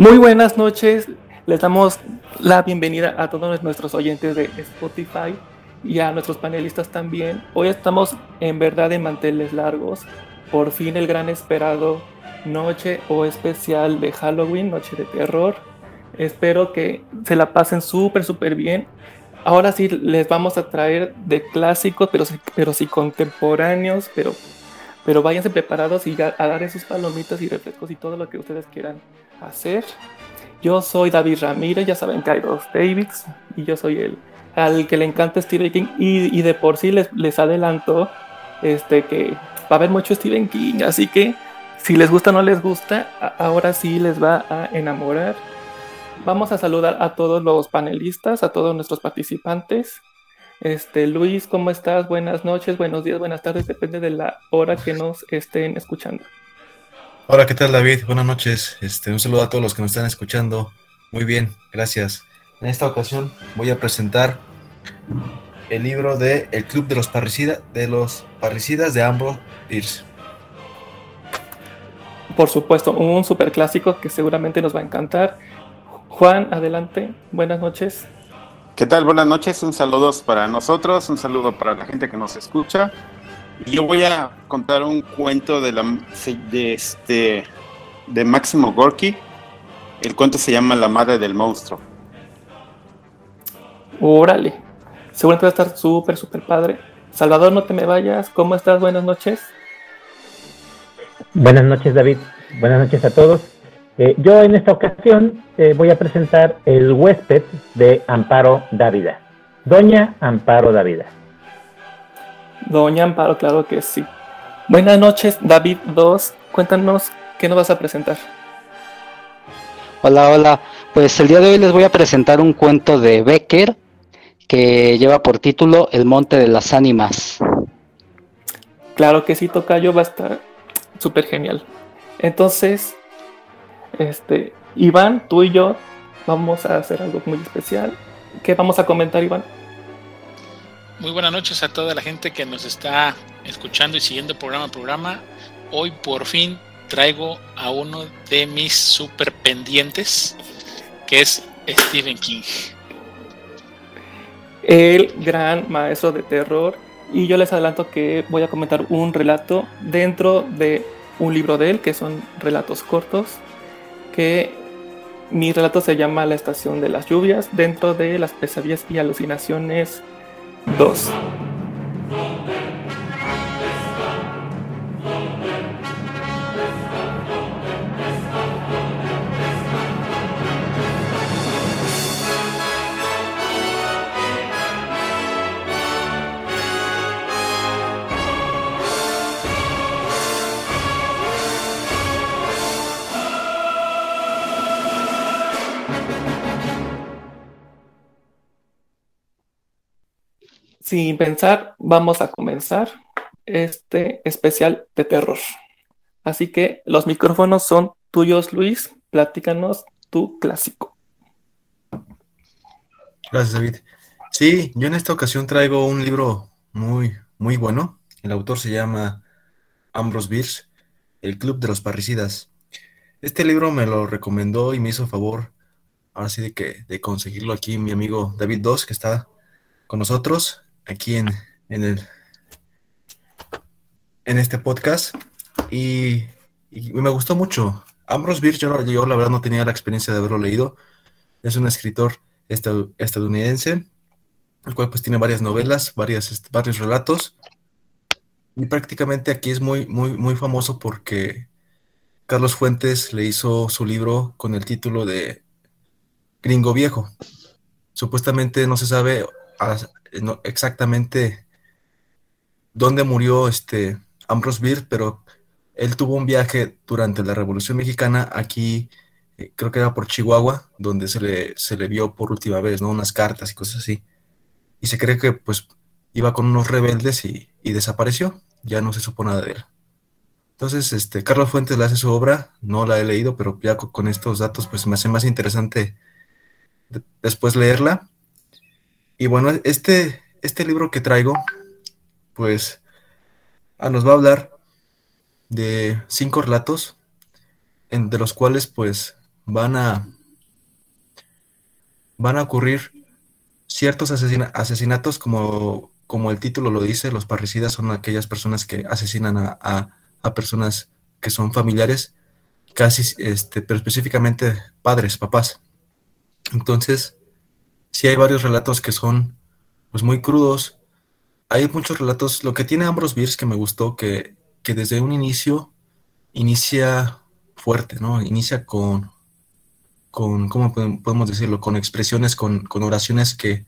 Muy buenas noches, les damos la bienvenida a todos nuestros oyentes de Spotify y a nuestros panelistas también. Hoy estamos en verdad en manteles largos, por fin el gran esperado noche o especial de Halloween, noche de terror. Espero que se la pasen súper, súper bien. Ahora sí les vamos a traer de clásicos, pero, pero sí contemporáneos, pero, pero váyanse preparados y a, a dar esos palomitas y refrescos y todo lo que ustedes quieran hacer. Yo soy David Ramírez, ya saben que hay dos Davids y yo soy el al que le encanta Stephen King y, de por sí les, les adelanto este, que va a haber mucho Stephen King, así que si les gusta o no les gusta, ahora sí les va a enamorar. Vamos a saludar a todos los panelistas, a todos nuestros participantes. Este, Luis, ¿cómo estás? Buenas noches, buenos días, buenas tardes, depende de la hora que nos estén escuchando. Hola, ¿qué tal David? Buenas noches. Este, un saludo a todos los que nos están escuchando. Muy bien, gracias. En esta ocasión voy a presentar el libro de El Club de los Parricidas de los Parricidas de Ambrose Bierce. Por supuesto, un super clásico que seguramente nos va a encantar. Juan, adelante. Buenas noches. ¿Qué tal? Buenas noches. Un saludo para nosotros, un saludo para la gente que nos escucha. Yo voy a contar un cuento de, la, de, este, de Máximo Gorky. El cuento se llama La madre del monstruo. Órale. Seguramente va a estar súper, súper padre. Salvador, no te me vayas. ¿Cómo estás? Buenas noches. Buenas noches, David. Buenas noches a todos. Eh, yo en esta ocasión eh, voy a presentar El huésped de Amparo Dávida. Doña Amparo Dávida. Doña Amparo, claro que sí. Buenas noches, David 2. Cuéntanos qué nos vas a presentar. Hola, hola. Pues el día de hoy les voy a presentar un cuento de Becker que lleva por título El Monte de las Ánimas. Claro que sí, Tocayo va a estar súper genial. Entonces, este, Iván, tú y yo vamos a hacer algo muy especial. ¿Qué vamos a comentar, Iván? Muy buenas noches a toda la gente que nos está escuchando y siguiendo programa a programa. Hoy por fin traigo a uno de mis super pendientes, que es Stephen King. El gran maestro de terror. Y yo les adelanto que voy a comentar un relato dentro de un libro de él, que son relatos cortos, que mi relato se llama La estación de las lluvias, dentro de las pesadillas y alucinaciones 2. Sin pensar, vamos a comenzar este especial de terror. Así que los micrófonos son tuyos, Luis. Platícanos tu clásico. Gracias, David. Sí, yo en esta ocasión traigo un libro muy, muy bueno. El autor se llama Ambrose Bierce, El Club de los Parricidas. Este libro me lo recomendó y me hizo favor, ahora sí, de, que, de conseguirlo aquí mi amigo David Dos, que está con nosotros aquí en, en, el, en este podcast. Y, me gustó mucho. Ambrose Bierce, yo, yo, la verdad no tenía la experiencia de haberlo leído. Es un escritor estadounidense, el cual pues tiene varias novelas, varias, varios relatos. Y prácticamente aquí es muy, muy, muy famoso porque Carlos Fuentes le hizo su libro con el título de Gringo Viejo. Supuestamente no se sabe no, exactamente dónde murió este Ambrose Bierce, pero él tuvo un viaje durante la Revolución Mexicana aquí, eh, creo que era por Chihuahua, donde se le, se le vio por última vez, ¿no? Unas cartas y cosas así. Y se cree que pues iba con unos rebeldes y, y desapareció, ya no se supo nada de él. Entonces, este, Carlos Fuentes le hace su obra, no la he leído, pero ya con, estos datos pues me hace más interesante de, después leerla. Y bueno, este, este libro que traigo, pues ah, nos va a hablar de cinco relatos, en, de los cuales pues van a, van a ocurrir ciertos asesinatos como, como el título lo dice, los parricidas son aquellas personas que asesinan a, a, personas que son familiares, casi, este, pero específicamente padres, papás. Entonces, sí hay varios relatos que son pues muy crudos. Hay muchos relatos. Lo que tiene Ambrose Bierce que me gustó, que, que desde un inicio inicia fuerte, ¿no? Inicia con, con ¿cómo podemos decirlo? Con expresiones, con, con oraciones que,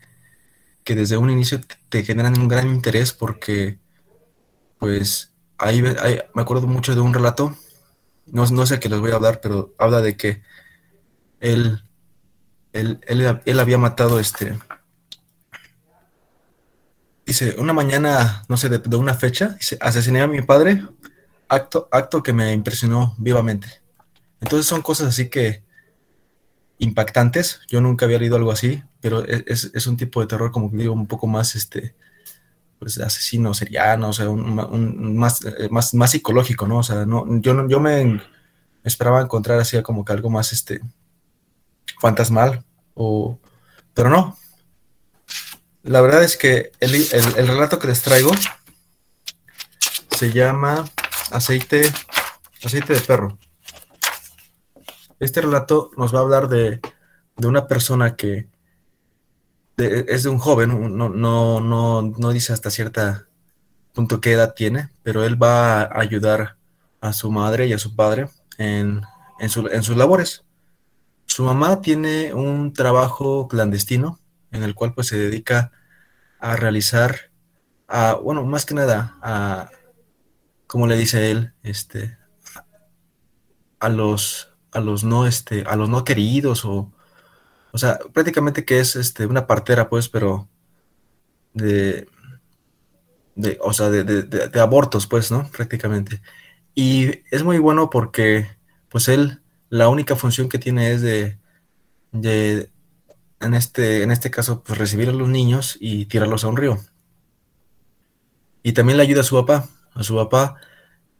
que, desde un inicio te, generan un gran interés porque, pues, ahí, me acuerdo mucho de un relato, no, no sé qué les voy a hablar, pero habla de que él, él, él había matado este, Dice, una mañana, no sé, de, una fecha, dice, asesiné a mi padre, acto, acto que me impresionó vivamente. Entonces son cosas así que impactantes. Yo nunca había leído algo así, pero e, es, un tipo de terror, como digo, un poco más, este, pues, asesino, seriano, o sea, un, más, eh, más, más psicológico, ¿no? O sea, no, yo, yo me esperaba encontrar así como que algo más, este, fantasmal, o, pero no, la verdad es que el, relato que les traigo se llama aceite, aceite de perro. Este relato nos va a hablar de, una persona que es de un joven, no, no, no, dice hasta cierta punto qué edad tiene, pero él va a ayudar a su madre y a su padre en, en sus labores. Su mamá tiene un trabajo clandestino en el cual pues se dedica a realizar, a, bueno, más que nada, a, como le dice él, este, a los, a los no, este, a los no queridos o, o sea, prácticamente que es, este, una partera, pues, pero de, de o sea, de, de, abortos, pues, ¿no? Prácticamente. Y es muy bueno porque, pues, él, la única función que tiene es de, de, en este, en este caso, pues recibir a los niños y tirarlos a un río. Y también le ayuda a su papá. A su papá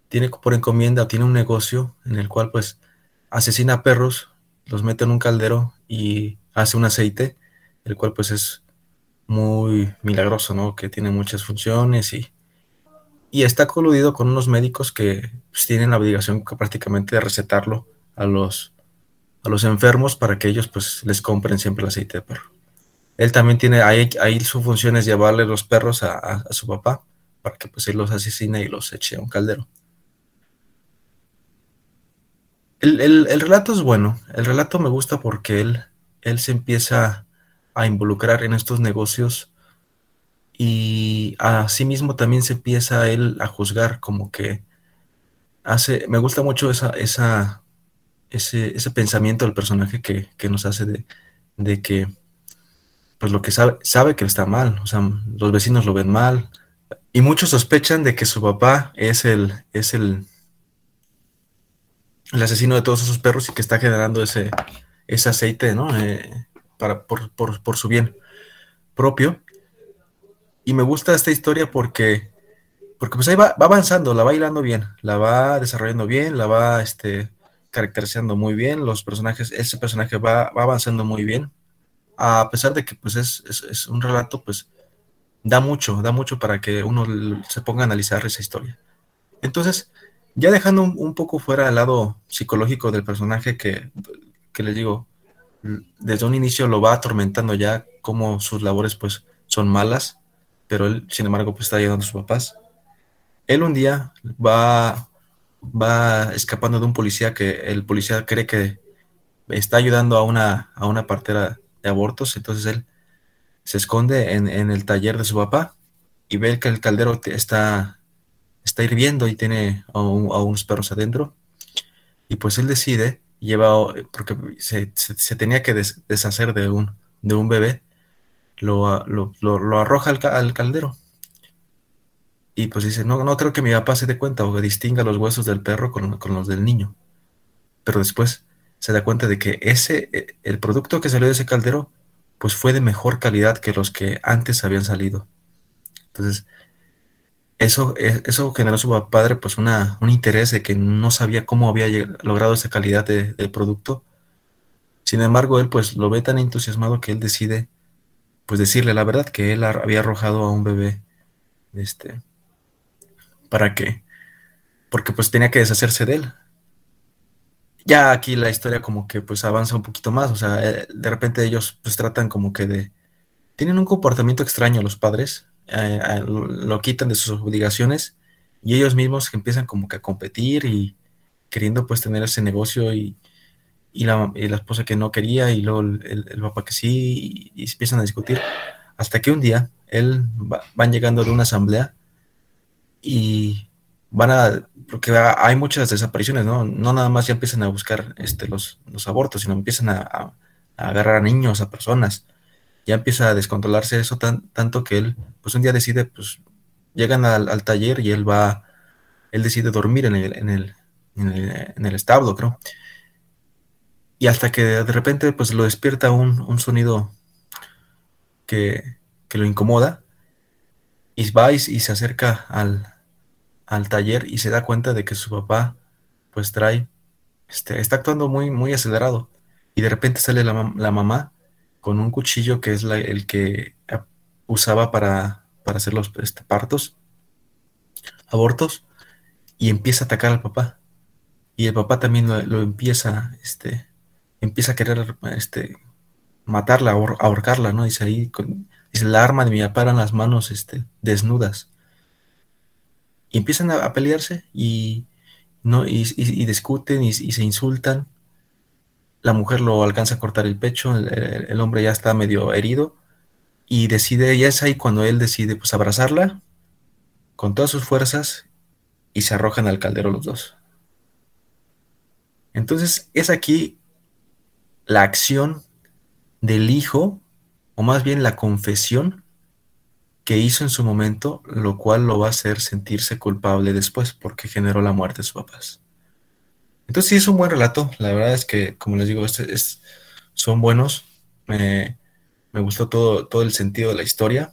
tiene por encomienda tiene un negocio en el cual pues asesina perros, los mete en un caldero y hace un aceite, el cual pues es muy milagroso, ¿no? Que tiene muchas funciones y, y está coludido con unos médicos que pues, tienen la obligación prácticamente de recetarlo a los, a los enfermos para que ellos pues les compren siempre el aceite de perro. Él también tiene, ahí, ahí su función es llevarle los perros a, su papá para que pues él los asesine y los eche a un caldero. El, relato es bueno, el relato me gusta porque él, él se empieza a involucrar en estos negocios y a sí mismo también se empieza él a juzgar como que hace, me gusta mucho esa, esa, ese, ese pensamiento del personaje que, nos hace de, que, pues lo que sabe, sabe que está mal, o sea, los vecinos lo ven mal, y muchos sospechan de que su papá es el, es el, el asesino de todos esos perros y que está generando ese, ese aceite, ¿no? Eh, para, por, por, su bien propio. Y me gusta esta historia porque, porque pues ahí va, va, avanzando, la va hilando bien, la va desarrollando bien, la va este, caracterizando muy bien, los personajes, ese personaje va, avanzando muy bien, a pesar de que pues es, un relato, pues da mucho, da mucho para que uno se ponga a analizar esa historia. Entonces, ya dejando un, poco fuera el lado psicológico del personaje que, que les digo, desde un inicio lo va atormentando ya como sus labores pues son malas, pero él sin embargo pues está ayudando a sus papás. Él un día va va escapando de un policía que el policía cree que está ayudando a una, a una partera de abortos, entonces él se esconde en, el taller de su papá y ve que el caldero está, está hirviendo y tiene a, unos perros adentro. Y pues él decide, lleva, porque se, tenía que deshacer de un, de un bebé, lo, lo, arroja al caldero y pues dice, no, no creo que mi papá se dé cuenta o que distinga los huesos del perro con, los del niño. Pero después se da cuenta de que ese, e, el producto que salió de ese caldero, pues fue de mejor calidad que los que antes habían salido. Entonces, eso, e, eso generó a su padre pues una, un interés de que no sabía cómo había logrado esa calidad de, producto Sin embargo, él pues lo ve tan entusiasmado que él decide pues decirle la verdad que él había arrojado a un bebé este para que porque pues tenía que deshacerse de él. Ya aquí la historia como que pues avanza un poquito más, o sea, eh, de repente ellos pues tratan como que de tienen un comportamiento extraño los padres, eh, lo quitan de sus obligaciones y ellos mismos empiezan como que a competir y queriendo pues tener ese negocio y, la, esposa que no quería y luego el, papá que sí y, empiezan a discutir hasta que un día él van llegando de una asamblea y van a, porque hay muchas desapariciones, ¿no? No nada más ya empiezan a buscar este, los, los abortos, sino empiezan a, a, agarrar a niños, a personas. Ya empieza a descontrolarse eso tan, tanto que él, pues un día decide, pues llegan al, taller y él va, él decide dormir en el, en el, en el, establo, creo. Y hasta que de repente pues lo despierta un, sonido que, lo incomoda y va y, se acerca al, al, taller y se da cuenta de que su papá pues trae, este, está actuando muy, muy acelerado y de repente sale la, mamá con un cuchillo que es el que usaba para, para hacer los este, partos, abortos, y empieza a atacar al papá y el papá también lo, empieza, este, empieza a querer este, matarla, ahorcarla, ¿no? Dice ahí, con, dice, la arma de mi papá eran las manos este, desnudas. Y empiezan a, pelearse y, no, y, discuten y, se insultan. La mujer lo alcanza a cortar el pecho, el, hombre ya está medio herido y decide, ya es ahí cuando él decide pues abrazarla con todas sus fuerzas y se arrojan al caldero los dos. Entonces es aquí la acción del hijo, o más bien la confesión que hizo en su momento, lo cual lo va a hacer sentirse culpable después porque generó la muerte de sus papás. Entonces sí es un buen relato, la verdad es que, como les digo, este es, son buenos, me, gustó todo, todo el sentido de la historia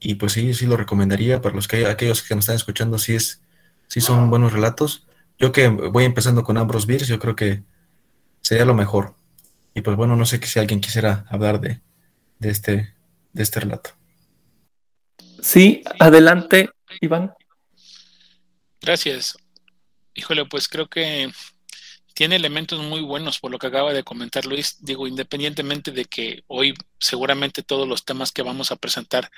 y pues sí, sí lo recomendaría para los que aquellos que nos están escuchando, sí, es, sí son buenos relatos yo que voy empezando con Ambrose Beers, yo creo que sería lo mejor. Y pues bueno, no sé si alguien quisiera hablar de, este, de este relato. Sí, adelante, Iván. Gracias. Híjole, pues creo que tiene elementos muy buenos por lo que acaba de comentar Luis. Digo, independientemente de que hoy seguramente todos los temas que vamos a presentar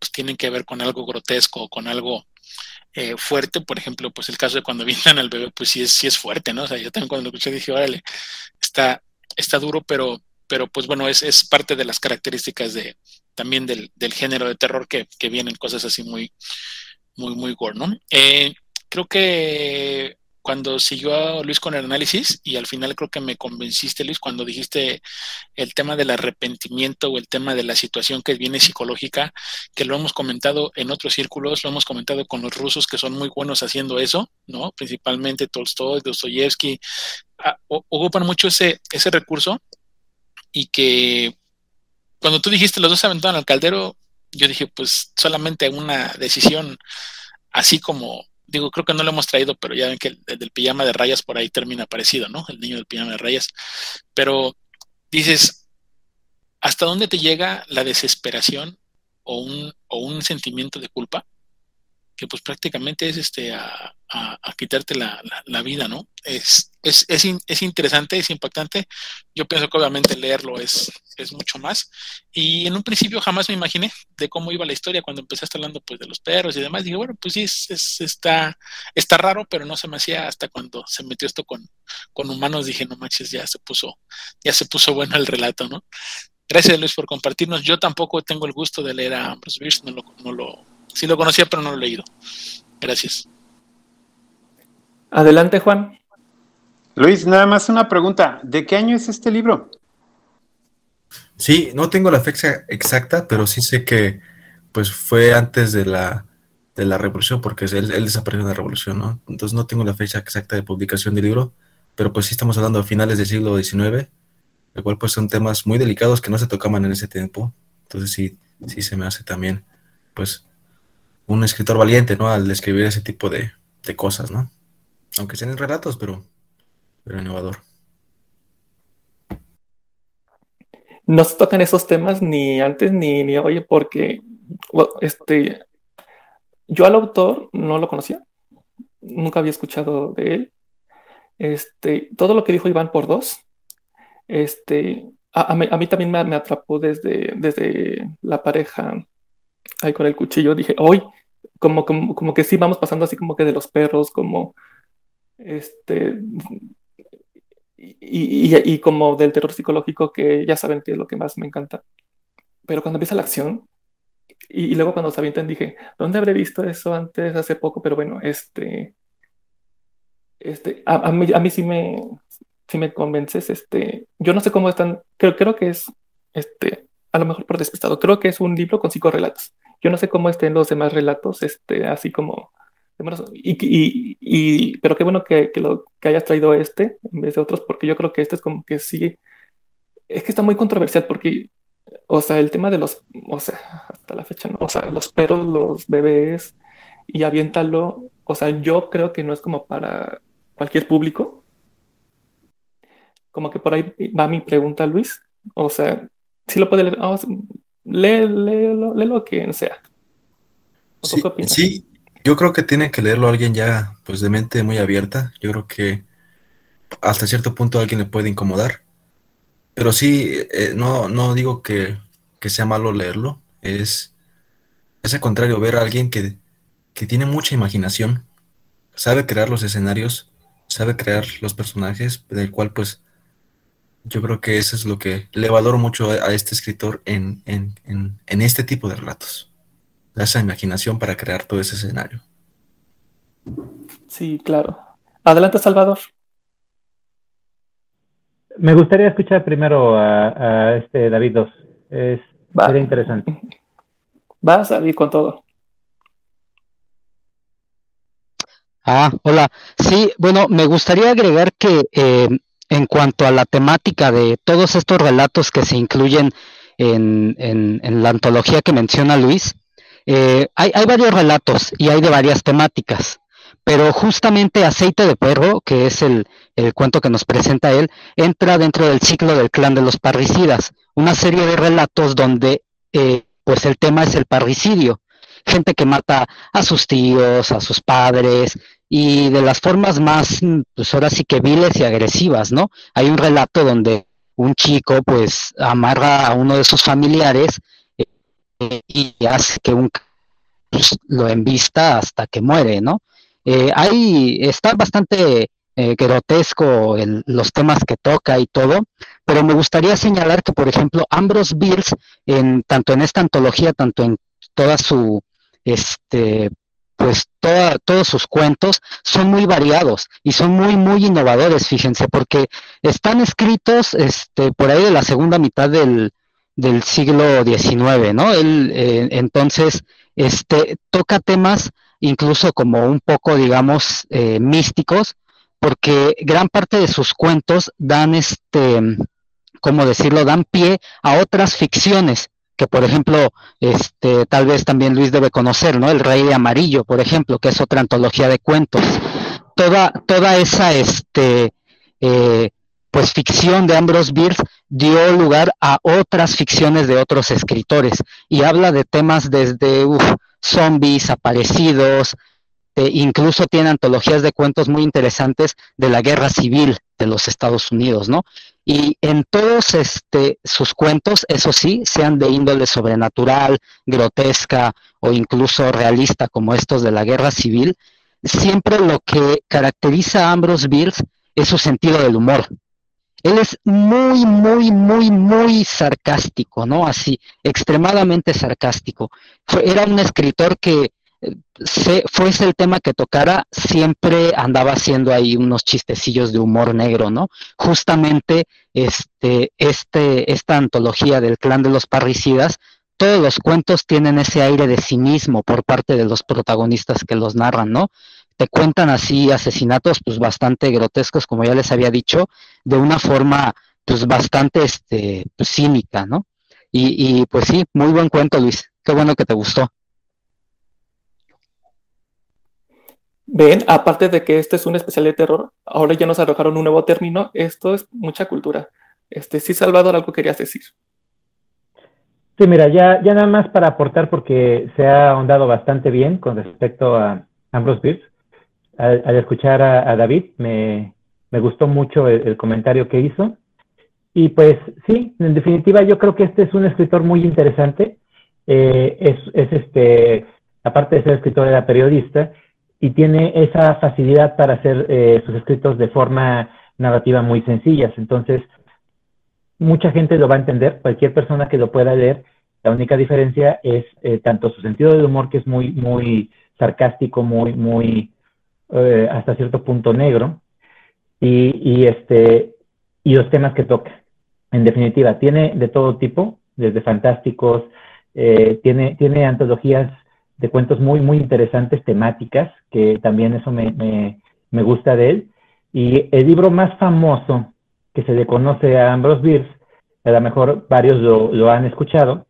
pues tienen que ver con algo grotesco, con algo eh, fuerte, por ejemplo, pues el caso de cuando vienen al bebé, pues sí es, sí es fuerte, ¿no? O sea, yo también cuando lo escuché dije, órale, está, está duro, pero, pero pues bueno, es, es parte de las características de también del, del género de terror que, que, vienen cosas así muy, muy, muy gore, ¿no? Eh, creo que cuando siguió Luis con el análisis y al final creo que me convenciste, Luis, cuando dijiste el tema del arrepentimiento o el tema de la situación que viene psicológica, que lo hemos comentado en otros círculos, lo hemos comentado con los rusos que son muy buenos haciendo eso, ¿no? Principalmente Tolstoy, Dostoyevsky, ah, ocupan mucho ese, ese recurso y que cuando tú dijiste los dos se aventaron al caldero, yo dije, pues solamente una decisión así como digo, creo que no lo hemos traído, pero ya ven que el, del pijama de rayas por ahí termina parecido, ¿no? El niño del pijama de rayas. Pero dices, ¿hasta dónde te llega la desesperación o un, o un sentimiento de culpa? Que pues prácticamente es este a, a, quitarte la, vida, ¿no? Es, es, es, es, interesante, es impactante. Yo pienso que obviamente leerlo es, es mucho más. Y en un principio jamás me imaginé de cómo iba la historia cuando empezaste hablando pues de los perros y demás. Dije, bueno, pues sí, es, está, está raro, pero no se me hacía hasta cuando se metió esto con, con humanos. Dije, no manches, ya se puso, ya se puso bueno el relato, ¿no? Gracias Luis por compartirnos. Yo tampoco tengo el gusto de leer a Ambrose Bierce, no lo, no lo, sí lo conocía, pero no lo he leído. Gracias. Adelante, Juan. Luis, nada más una pregunta. ¿De qué año es este libro? Sí, no tengo la fecha exacta, pero sí sé que pues fue antes de la, de la revolución, porque él, desapareció en la revolución, ¿no? Entonces no tengo la fecha exacta de publicación del libro, pero pues sí estamos hablando a finales del siglo XIX, lo cual pues son temas muy delicados que no se tocaban en ese tiempo. Entonces sí, sí se me hace también, pues, un escritor valiente, ¿no? Al escribir ese tipo de, de cosas, ¿no? Aunque sean relatos, pero, pero innovador. no se tocan esos temas ni antes ni, ni porque este, yo al autor no lo conocía, nunca había escuchado de él. Este, todo lo que dijo Iván por dos, este, a, mí, también me, atrapó desde, desde la pareja ahí con el cuchillo. Dije, hoy, como, como, como que sí vamos pasando así como que de los perros, como este, y, y, como del terror psicológico, que ya saben que es lo que más me encanta. Pero cuando empieza la acción, y, luego cuando se avientan dije, ¿dónde habré visto eso antes, hace poco? Pero bueno, este, este, a, a, mí, a mí sí me, sí me convences, este, yo no sé cómo están, creo, creo que es, este, a lo mejor por despistado, creo que es un libro con cinco relatos. Yo no sé cómo estén los demás relatos, este, así como y, pero qué bueno que, que, lo, que hayas traído este en vez de otros, porque yo creo que este es como que sí, es que está muy controversial porque, o sea, el tema de los, o sea, hasta la fecha, ¿no? O sea, los perros, los bebés y aviéntalo, o sea, yo creo que no es como para cualquier público. Como que por ahí va mi pregunta, Luis. O sea, si lo puede leer, vamos, lee, lee, lo que sea. Sí, sí, yo creo que tiene que leerlo alguien ya, pues de mente muy abierta. Yo creo que hasta cierto punto alguien le puede incomodar. Pero sí, eh, no, no digo que, sea malo leerlo. Es, es al contrario, ver a alguien que, que tiene mucha imaginación, sabe crear los escenarios, sabe crear los personajes, del cual pues yo creo que eso es lo que le valoro mucho a, este escritor en, en, en, en este tipo de relatos esa imaginación para crear todo ese escenario. Sí, claro. Adelante, Salvador. Me gustaría escuchar primero a, este David 2. Es, sería interesante. Vas a ir con todo. Ah, hola. Sí, bueno, me gustaría agregar que eh, en cuanto a la temática de todos estos relatos que se incluyen en, la antología que menciona Luis, eh, hay, varios relatos y hay de varias temáticas, pero justamente Aceite de Perro, que es el, cuento que nos presenta él, entra dentro del ciclo del clan de los parricidas, una serie de relatos donde eh, pues el tema es el parricidio, gente que mata a sus tíos, a sus padres, y de las formas más, pues ahora sí que viles y agresivas, ¿no? Hay un relato donde un chico pues amarra a uno de sus familiares y hace que un pues, lo envista hasta que muere, ¿no? Eh, ahí está bastante eh, grotesco los temas que toca y todo, pero me gustaría señalar que, por ejemplo, Ambrose Bierce, en, tanto en esta antología, tanto en toda su, este, pues todos sus cuentos son muy variados y son muy, muy innovadores, fíjense, porque están escritos este, por ahí de la segunda mitad del, del siglo XIX, ¿no? Él, eh, entonces, este, toca temas incluso como un poco, digamos, eh, místicos, porque gran parte de sus cuentos dan, este, ¿cómo decirlo?, dan pie a otras ficciones que por ejemplo, este, tal vez también Luis debe conocer, ¿no? El Rey Amarillo, por ejemplo, que es otra antología de cuentos. Toda, toda esa, este, eh, pues ficción de Ambrose Bierce dio lugar a otras ficciones de otros escritores y habla de temas desde zombies, aparecidos, e incluso tiene antologías de cuentos muy interesantes de la guerra civil de los Estados Unidos, ¿no? Y en todos este, sus cuentos, eso sí, sean de índole sobrenatural, grotesca o incluso realista como estos de la guerra civil, siempre lo que caracteriza a Ambrose Bierce es su sentido del humor. Él es muy, muy, muy, muy sarcástico, ¿no? Así, extremadamente sarcástico. era un escritor que, se, fuese el tema que tocara, siempre andaba haciendo ahí unos chistecillos de humor negro, ¿no? Justamente este, este, esta antología del clan de los parricidas, todos los cuentos tienen ese aire de cinismo por parte de los protagonistas que los narran, ¿no? te cuentan así asesinatos pues bastante grotescos, como ya les había dicho, de una forma pues bastante este, pues, cínica, ¿no? Y, y pues sí, muy buen cuento, Luis. Qué bueno que te gustó. Ven, aparte de que este es un especial de terror, ahora ya nos arrojaron un nuevo término, esto es mucha cultura. Este, sí, Salvador, algo querías decir. Sí, mira, ya, ya nada más para aportar porque se ha ahondado bastante bien con respecto a Ambrose Bierce. Al, escuchar a, David, me, gustó mucho el, comentario que hizo. Y pues sí, en definitiva yo creo que este es un escritor muy interesante. Eh, es, es, este, aparte de ser escritor, era periodista y tiene esa facilidad para hacer eh, sus escritos de forma narrativa muy sencillas. Entonces, mucha gente lo va a entender, cualquier persona que lo pueda leer. La única diferencia es eh, tanto su sentido del humor, que es muy, muy sarcástico, muy, muy, eh, hasta cierto punto negro, y, y, este, y los temas que toca. En definitiva, tiene de todo tipo, desde fantásticos, tiene, tiene antologías de cuentos muy, muy interesantes, temáticas, que también eso me, me, gusta de él. Y el libro más famoso que se le conoce a Ambrose Bierce, a lo mejor varios lo, han escuchado,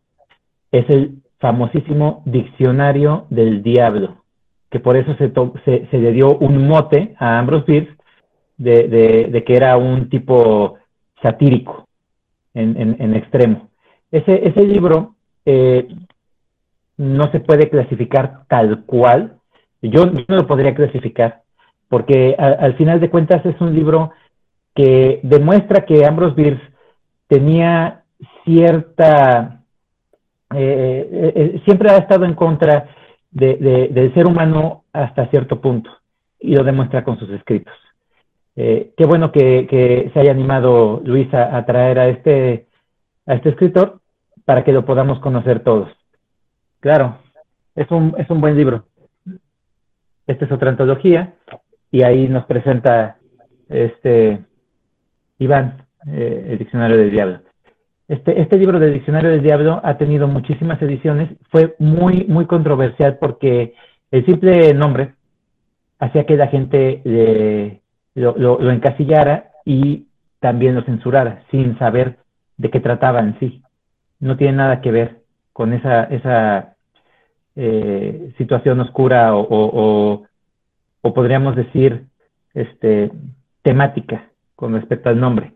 es el famosísimo Diccionario del Diablo, que por eso se, se, se le dio un mote a Ambrose Bierce de, de, que era un tipo satírico en, en, extremo. Ese, ese libro eh, no se puede clasificar tal cual. Yo, no lo podría clasificar, porque al final de cuentas es un libro que demuestra que Ambrose Bierce tenía cierta, eh, eh, eh, siempre ha estado en contra del ser humano hasta cierto punto, y lo demuestra con sus escritos. qué bueno que, se haya animado Luisa a traer a este, a este escritor para que lo podamos conocer todos. Claro, es un, es un buen libro. Esta es otra antología y ahí nos presenta este Iván, eh, el Diccionario del Diablo. Este, este libro del Diccionario del Diablo ha tenido muchísimas ediciones, fue muy, muy controversial porque el simple nombre hacía que la gente lo, lo, encasillara y también lo censurara sin saber de qué trataba en sí. No tiene nada que ver con esa, esa eh, situación oscura o, o, podríamos decir este, temática con respecto al nombre.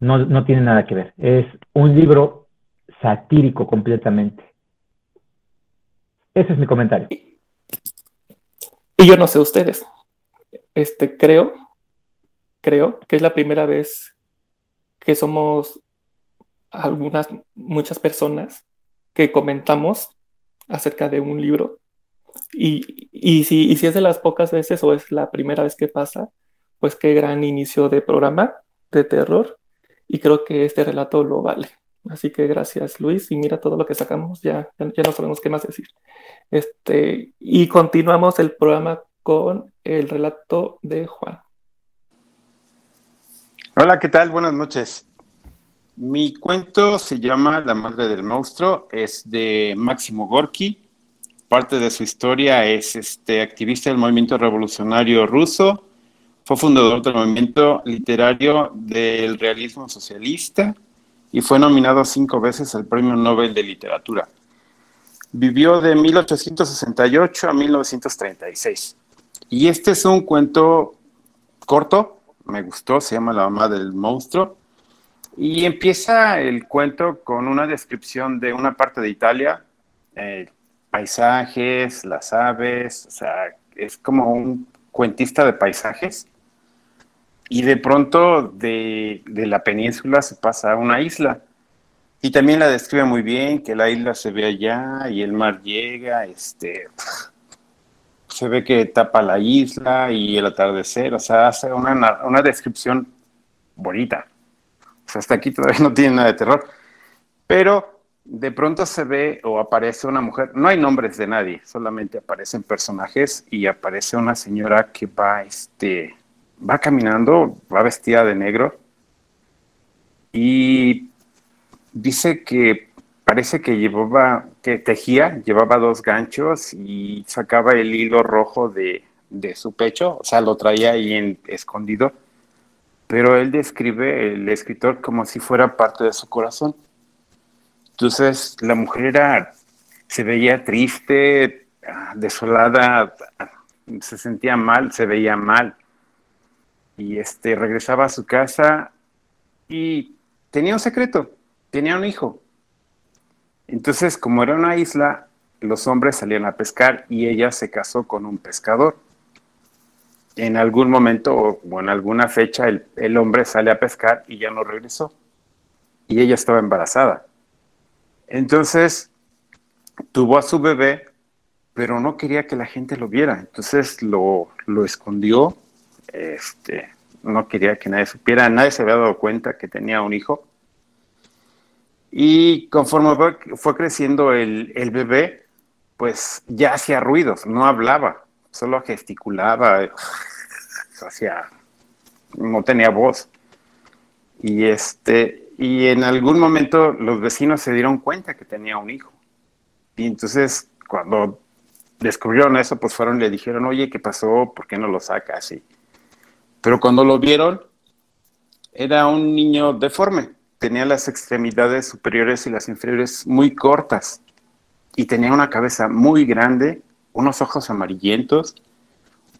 No, no tiene nada que ver. Es un libro satírico completamente. Ese es mi comentario. Y yo no sé ustedes. Este, creo, creo que es la primera vez que somos algunas, muchas personas que comentamos acerca de un libro. Y, y, si, y si es de las pocas veces o es la primera vez que pasa, pues qué gran inicio de programa de terror. Y creo que este relato lo vale. Así que gracias Luis y mira todo lo que sacamos, ya, ya no sabemos qué más decir. Este, y continuamos el programa con el relato de Juan. Hola, ¿qué tal? Buenas noches. Mi cuento se llama La madre del monstruo, es de Máximo Gorky. Parte de su historia es este activista del movimiento revolucionario ruso. Fue fundador del movimiento literario del realismo socialista y fue nominado cinco veces al Premio Nobel de Literatura. Vivió de 1868 a 1936. Y este es un cuento corto, me gustó, se llama La mamá del monstruo y empieza el cuento con una descripción de una parte de Italia, eh, paisajes, las aves, o sea, es como un cuentista de paisajes. Y de pronto de, de, la península se pasa a una isla. Y también la describe muy bien, que la isla se ve allá y el mar llega, este, se ve que tapa la isla y el atardecer, o sea, hace una, una descripción bonita hasta aquí todavía no tiene nada de terror. Pero de pronto se ve o aparece una mujer, no hay nombres de nadie, solamente aparecen personajes y aparece una señora que va, este, va caminando, va vestida de negro y dice que parece que llevaba, que tejía, llevaba dos ganchos y sacaba el hilo rojo de, de su pecho, o sea, lo traía ahí escondido pero él describe el escritor como si fuera parte de su corazón. Entonces la mujer era, se veía triste, desolada, se sentía mal, se veía mal. Y este regresaba a su casa y tenía un secreto, tenía un hijo. Entonces, como era una isla, los hombres salían a pescar y ella se casó con un pescador. En algún momento o en alguna fecha el, el hombre sale a pescar y ya no regresó. Y ella estaba embarazada. Entonces, tuvo a su bebé, pero no quería que la gente lo viera. Entonces lo, lo escondió. Este, no quería que nadie supiera. Nadie se había dado cuenta que tenía un hijo. Y conforme fue creciendo el, el bebé, pues ya hacía ruidos, no hablaba, solo gesticulaba, hacía, no tenía voz. Y este, y en algún momento los vecinos se dieron cuenta que tenía un hijo. Y entonces cuando descubrieron eso, pues fueron y le dijeron, oye, ¿qué pasó? ¿Por qué no lo sacas? Y, pero cuando lo vieron, era un niño deforme. Tenía las extremidades superiores y las inferiores muy cortas. Y tenía una cabeza muy grande, unos ojos amarillentos,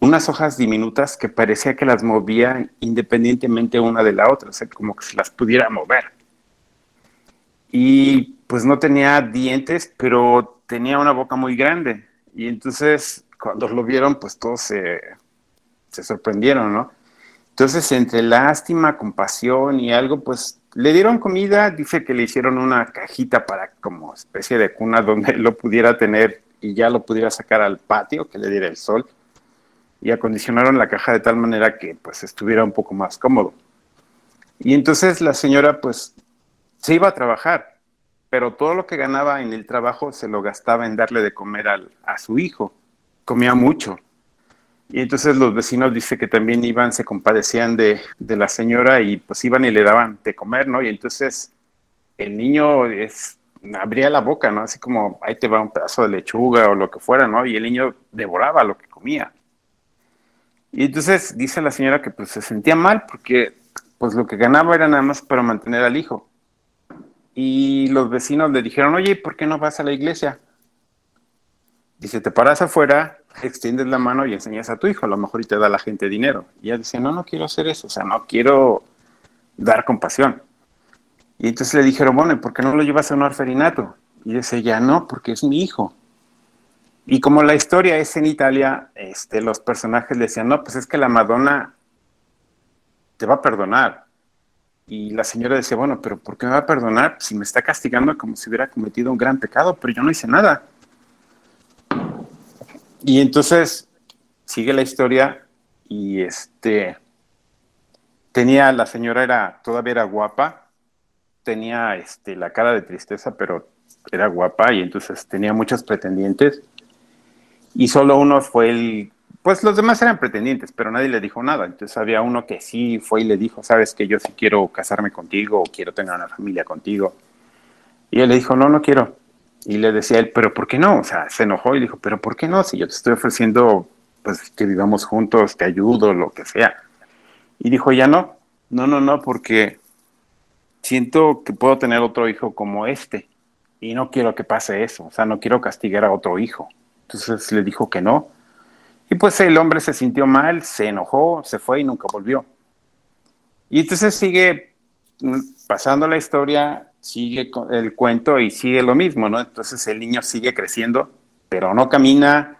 unas hojas diminutas que parecía que las movía independientemente una de la otra, o sea, como que se las pudiera mover. Y pues no tenía dientes, pero tenía una boca muy grande. Y entonces, cuando lo vieron, pues todos se, se sorprendieron, ¿no? Entonces, entre lástima, compasión y algo, pues le dieron comida, dice que le hicieron una cajita para como especie de cuna donde lo pudiera tener y ya lo pudiera sacar al patio, que le diera el sol, y acondicionaron la caja de tal manera que pues estuviera un poco más cómodo. Y entonces la señora pues se iba a trabajar, pero todo lo que ganaba en el trabajo se lo gastaba en darle de comer al, a su hijo. Comía mucho. Y entonces los vecinos dice que también iban, se compadecían de, de, la señora y pues iban y le daban de comer, ¿no? Y entonces el niño es, abría la boca, ¿no? Así como, ahí te va un pedazo de lechuga o lo que fuera, ¿no? Y el niño devoraba lo que comía. Y entonces dice la señora que pues se sentía mal porque pues lo que ganaba era nada más para mantener al hijo. Y los vecinos le dijeron, oye, ¿por qué no vas a la iglesia? Dice, te paras afuera, extiendes la mano y enseñas a tu hijo, a lo mejor y te da la gente dinero. Y ella dice, no, no quiero hacer eso, o sea, no quiero dar compasión. Y entonces le dijeron, bueno, ¿por qué no lo llevas a un orferinato? Y dice, ya no, porque es mi hijo. Y como la historia es en Italia, este, los personajes decían, no, pues es que la Madonna te va a perdonar. Y la señora decía, bueno, pero ¿por qué me va a perdonar si me está castigando como si hubiera cometido un gran pecado? Pero yo no hice nada. Y entonces sigue la historia y este tenía la señora era todavía era guapa, tenía este la cara de tristeza, pero era guapa y entonces tenía muchos pretendientes y solo uno fue el, pues los demás eran pretendientes, pero nadie le dijo nada. Entonces había uno que sí fue y le dijo, sabes que yo sí quiero casarme contigo o quiero tener una familia contigo. Y él le dijo, no, no quiero. Y le decía él, pero ¿por qué no? O sea, se enojó y dijo, pero ¿por qué no? Si yo te estoy ofreciendo, pues que vivamos juntos, te ayudo, lo que sea. Y dijo, ya no, no, no, no, porque siento que puedo tener otro hijo como este. Y no quiero que pase eso, o sea, no quiero castigar a otro hijo. Entonces le dijo que no. Y pues el hombre se sintió mal, se enojó, se fue y nunca volvió. Y entonces sigue mm, pasando la historia, sigue el cuento y sigue lo mismo, ¿no? Entonces el niño sigue creciendo, pero no camina,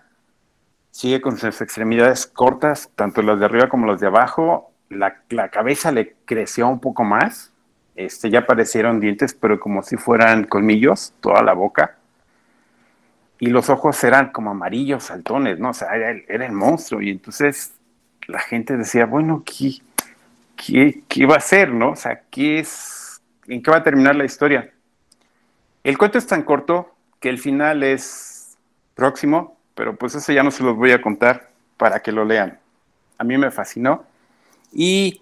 sigue con sus extremidades cortas, tanto las de arriba como las de abajo. La, la cabeza le creció un poco más, este, ya aparecieron dientes, pero como si fueran colmillos, toda la boca y los ojos eran como amarillos, saltones, ¿no? O sea, era el, monstruo. Y entonces la gente decía, bueno, ¿qué, qué, qué va a ser, no? O sea, ¿qué es, ¿en qué va a terminar la historia? El cuento es tan corto que el final es próximo, pero pues eso ya no se los voy a contar para que lo lean. A mí me fascinó. Y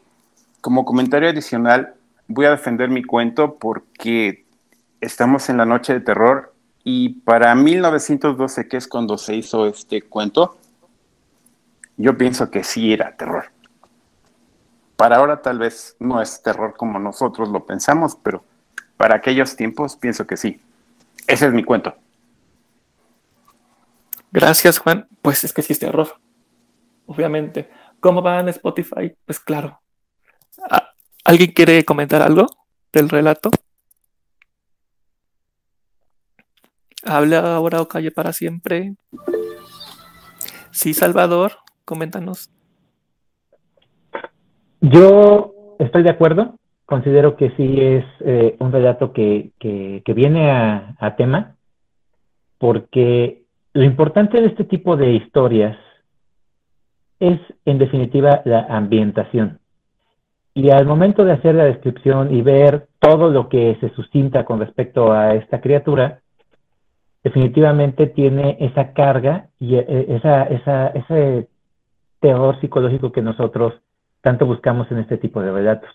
como comentario adicional, voy a defender mi cuento porque estamos en la noche de terror y para 1912, que es cuando se hizo este cuento, yo pienso que sí era terror. Para ahora tal vez no es terror como nosotros lo pensamos, pero para aquellos tiempos pienso que sí. Ese es mi cuento. Gracias, Juan. Pues es que sí es terror. Obviamente. ¿Cómo va en Spotify? Pues claro. Ah, ¿Alguien quiere comentar algo del relato? Habla ahora o calle para siempre. Sí, Salvador, coméntanos. Yo estoy de acuerdo. Considero que sí es eh, un relato que, que, viene a, a tema, porque lo importante de este tipo de historias es, en definitiva, la ambientación. Y al momento de hacer la descripción y ver todo lo que se suscita con respecto a esta criatura, definitivamente tiene esa carga y eh, esa, esa, ese terror psicológico que nosotros tanto buscamos en este tipo de relatos.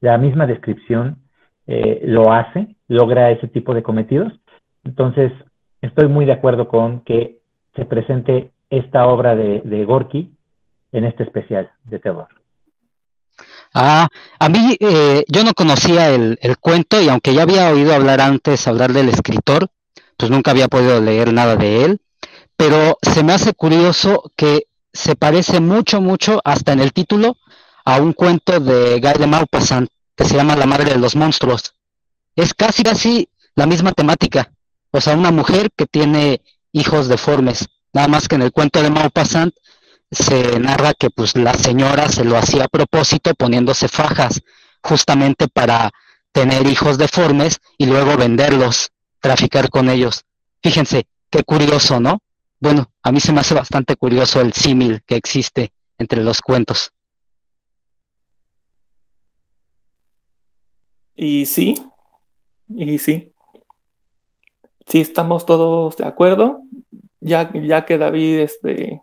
La misma descripción eh, lo hace, logra ese tipo de cometidos. Entonces, estoy muy de acuerdo con que se presente esta obra de, de Gorky en este especial de terror. Ah, a mí eh, yo no conocía el, el, cuento y aunque ya había oído hablar antes, hablar del escritor, pues nunca había podido leer nada de él, pero se me hace curioso que se parece mucho, mucho, hasta en el título, a un cuento de Guy de Maupassant que se llama La Madre de los Monstruos. Es casi, casi la misma temática. O sea, una mujer que tiene hijos deformes. Nada más que en el cuento de Maupassant se narra que pues la señora se lo hacía a propósito poniéndose fajas justamente para tener hijos deformes y luego venderlos, traficar con ellos. Fíjense, qué curioso, ¿no? Bueno, a mí se me hace bastante curioso el símil que existe entre los cuentos. Y sí, y sí. Sí, estamos todos de acuerdo. Ya, ya que David este,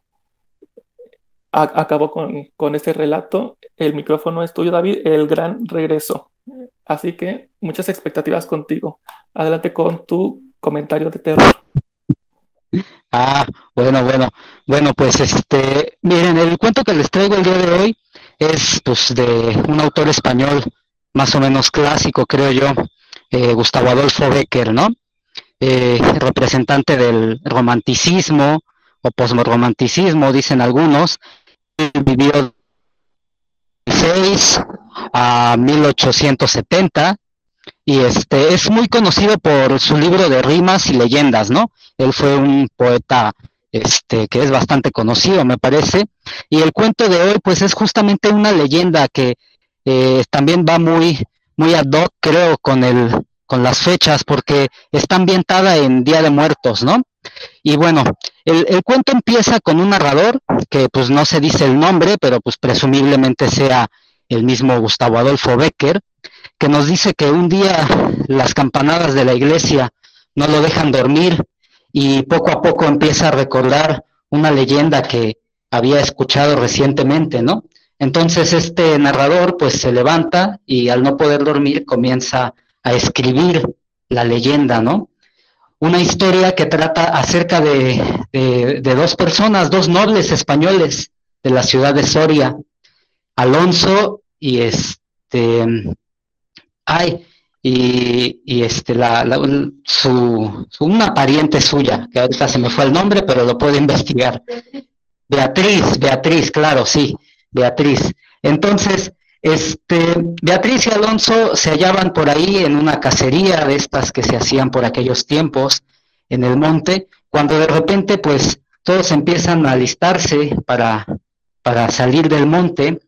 acabó con, con este relato. El micrófono es tuyo, David, el gran regreso. Así que muchas expectativas contigo. Adelante con tu comentario de terror. Ah, bueno, bueno, bueno, pues este, miren, el cuento que les traigo el día de hoy es pues de un autor español más o menos clásico, creo yo, eh, Gustavo Adolfo Becker, ¿no? Eh, representante del romanticismo o dicen algunos, vivió 6 a 1870 y este es muy conocido por su libro de rimas y leyendas, ¿no? Él fue un poeta este que es bastante conocido, me parece, y el cuento de hoy pues es justamente una leyenda que eh, también va muy muy ad hoc, creo, con el con las fechas porque está ambientada en Día de Muertos, ¿no? Y bueno, el, cuento empieza con un narrador que pues no se dice el nombre, pero pues presumiblemente sea el mismo Gustavo Adolfo Becker, que nos dice que un día las campanadas de la iglesia no lo dejan dormir y poco a poco empieza a recordar una leyenda que había escuchado recientemente, ¿no? Entonces este narrador pues se levanta y al no poder dormir comienza a escribir la leyenda, ¿no? Una historia que trata acerca de, dos personas, dos nobles españoles de la ciudad de Soria, Alonso y este, ay, y, este, la, su, una pariente suya, que ahorita se me fue el nombre, pero lo puedo investigar. Beatriz, Beatriz, claro, sí, Beatriz. Entonces, este, Beatriz y Alonso se hallaban por ahí en una cacería de estas que se hacían por aquellos tiempos en el monte, cuando de repente pues todos empiezan a alistarse para, para salir del monte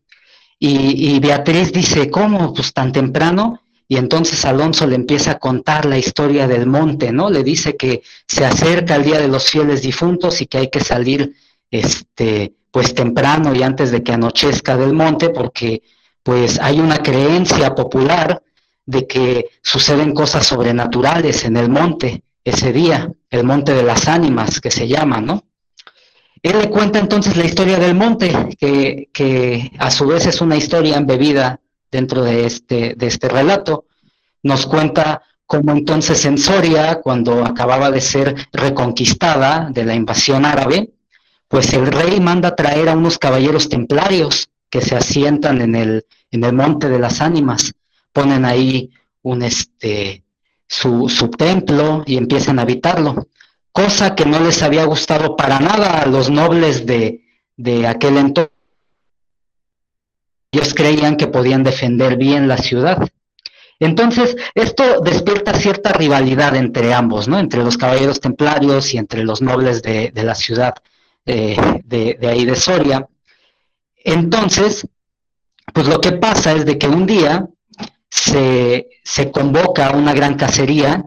y, y Beatriz dice, ¿cómo? Pues tan temprano. Y entonces Alonso le empieza a contar la historia del monte, ¿no? Le dice que se acerca el día de los fieles difuntos y que hay que salir, este, pues temprano y antes de que anochezca del monte porque pues hay una creencia popular de que suceden cosas sobrenaturales en el monte ese día, el monte de las ánimas que se llama, ¿no? Él le cuenta entonces la historia del monte, que, a su vez es una historia embebida dentro de este, de este relato. Nos cuenta cómo entonces en Soria, cuando acababa de ser reconquistada de la invasión árabe, pues el rey manda traer a unos caballeros templarios que se asientan en el, en el monte de las ánimas, ponen ahí un este su, su templo y empiezan a habitarlo, cosa que no les había gustado para nada a los nobles de, de aquel entonces. Ellos creían que podían defender bien la ciudad. Entonces, esto despierta cierta rivalidad entre ambos, ¿no? Entre los caballeros templarios y entre los nobles de, la ciudad eh, de, de, ahí de Soria. Entonces, pues lo que pasa es de que un día se, se convoca una gran cacería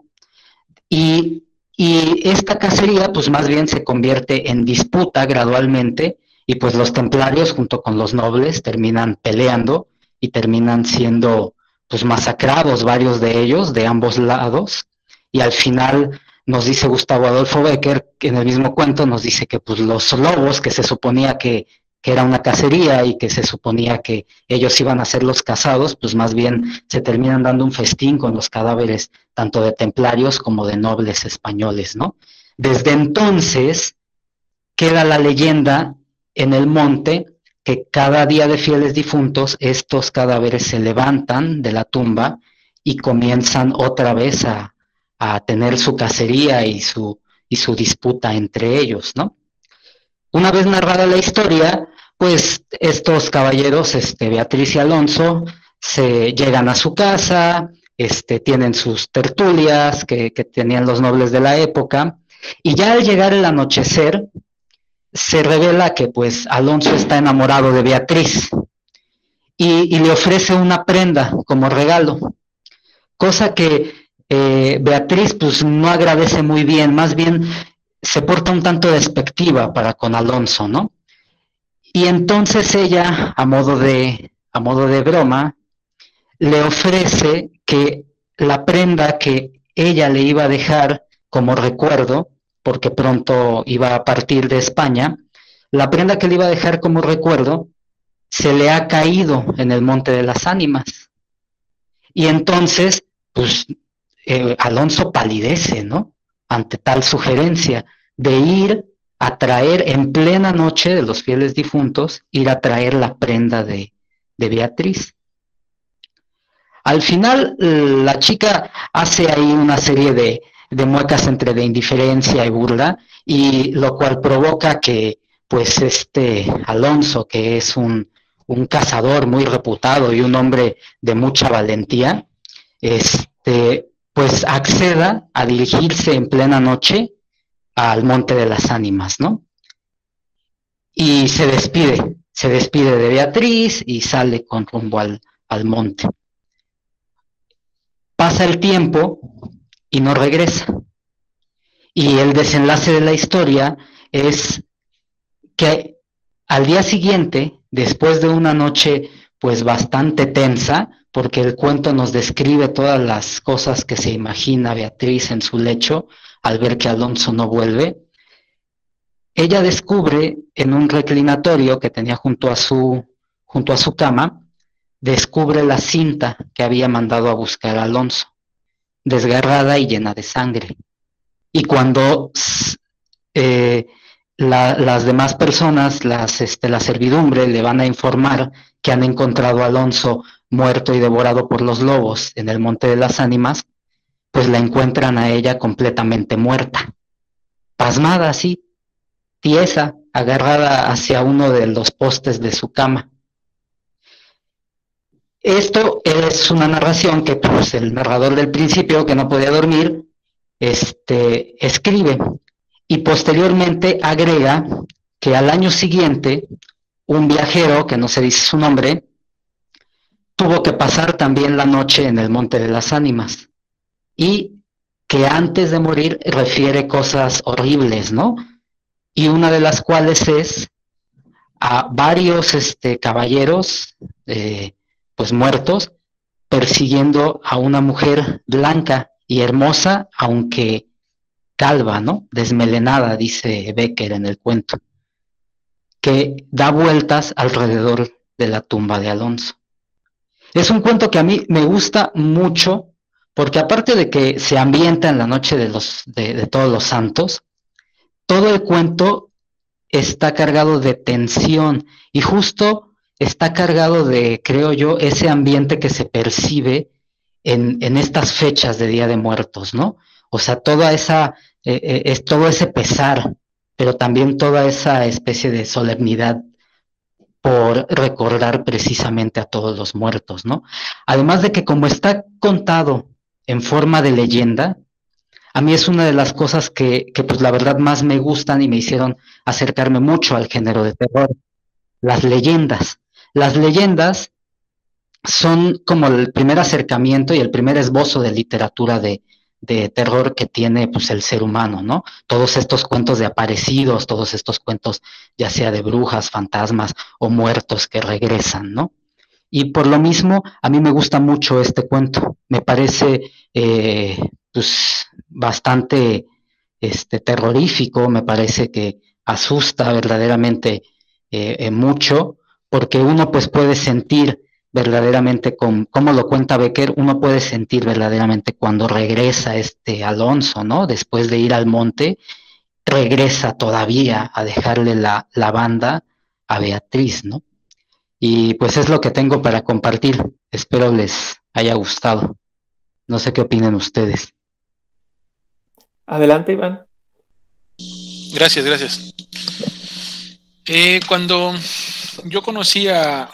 y, y, esta cacería pues más bien se convierte en disputa gradualmente y pues los templarios junto con los nobles terminan peleando y terminan siendo pues masacrados varios de ellos de ambos lados. Y al final nos dice Gustavo Adolfo Becker en el mismo cuento nos dice que pues los lobos que se suponía que que era una cacería y que se suponía que ellos iban a ser los cazados, pues más bien se terminan dando un festín con los cadáveres tanto de templarios como de nobles españoles, ¿no? Desde entonces queda la leyenda en el monte que cada día de fieles difuntos estos cadáveres se levantan de la tumba y comienzan otra vez a, a tener su cacería y su, y su disputa entre ellos, ¿no? Una vez narrada la historia, pues estos caballeros, este, Beatriz y Alonso, se llegan a su casa, este, tienen sus tertulias que, tenían los nobles de la época, y ya al llegar el anochecer, se revela que pues Alonso está enamorado de Beatriz y, le ofrece una prenda como regalo, cosa que eh, Beatriz pues no agradece muy bien, más bien se porta un tanto despectiva para con Alonso, ¿no? Y entonces ella, a modo de, a modo de broma, le ofrece que la prenda que ella le iba a dejar como recuerdo, porque pronto iba a partir de España, la prenda que le iba a dejar como recuerdo se le ha caído en el Monte de las Ánimas. Y entonces, pues, eh, Alonso palidece, ¿no? Ante tal sugerencia de ir a traer en plena noche de los fieles difuntos, ir a traer la prenda de, Beatriz. Al final, la chica hace ahí una serie de, muecas entre de indiferencia y burla, y lo cual provoca que, pues, este Alonso, que es un, un cazador muy reputado y un hombre de mucha valentía, este, pues acceda a dirigirse en plena noche al monte de las ánimas, ¿no? Y se despide, se despide de Beatriz y sale con rumbo al, al monte. Pasa el tiempo y no regresa. Y el desenlace de la historia es que al día siguiente, después de una noche pues bastante tensa, porque el cuento nos describe todas las cosas que se imagina Beatriz en su lecho, al ver que Alonso no vuelve, ella descubre en un reclinatorio que tenía junto a su, junto a su cama, descubre la cinta que había mandado a buscar a Alonso, desgarrada y llena de sangre. Y cuando eh, las demás personas, las, este, la servidumbre, le van a informar que han encontrado a Alonso muerto y devorado por los lobos en el Monte de las Ánimas, pues la encuentran a ella completamente muerta, pasmada así, tiesa, agarrada hacia uno de los postes de su cama. Esto es una narración que pues, el narrador del principio, que no podía dormir, este, escribe y posteriormente agrega que al año siguiente un viajero, que no se dice su nombre, tuvo que pasar también la noche en el Monte de las Ánimas y que antes de morir refiere cosas horribles, ¿no? Y una de las cuales es a varios este, caballeros, eh, pues muertos, persiguiendo a una mujer blanca y hermosa, aunque calva, ¿no? Desmelenada, dice Becker en el cuento, que da vueltas alrededor de la tumba de Alonso. Es un cuento que a mí me gusta mucho porque aparte de que se ambienta en la noche de, los, de, todos los santos, todo el cuento está cargado de tensión y justo está cargado de, creo yo, ese ambiente que se percibe en, en estas fechas de Día de Muertos, ¿no? O sea, toda esa, eh, eh, es todo ese pesar, pero también toda esa especie de solemnidad por recordar precisamente a todos los muertos, ¿no? Además de que como está contado en forma de leyenda, a mí es una de las cosas que, que, pues la verdad más me gustan y me hicieron acercarme mucho al género de terror, las leyendas. Las leyendas son como el primer acercamiento y el primer esbozo de literatura de, de terror que tiene pues el ser humano, ¿no? Todos estos cuentos de aparecidos, todos estos cuentos ya sea de brujas, fantasmas o muertos que regresan, ¿no? Y por lo mismo, a mí me gusta mucho este cuento. Me parece eh, pues, bastante este, terrorífico, me parece que asusta verdaderamente eh, mucho, porque uno pues puede sentir verdaderamente como lo cuenta Becker, uno puede sentir verdaderamente cuando regresa este Alonso, ¿no? Después de ir al monte, regresa todavía a dejarle la, la banda a Beatriz, ¿no? Y pues es lo que tengo para compartir. Espero les haya gustado. No sé qué opinan ustedes. Adelante, Iván. Gracias, gracias. Eh, cuando yo conocí a,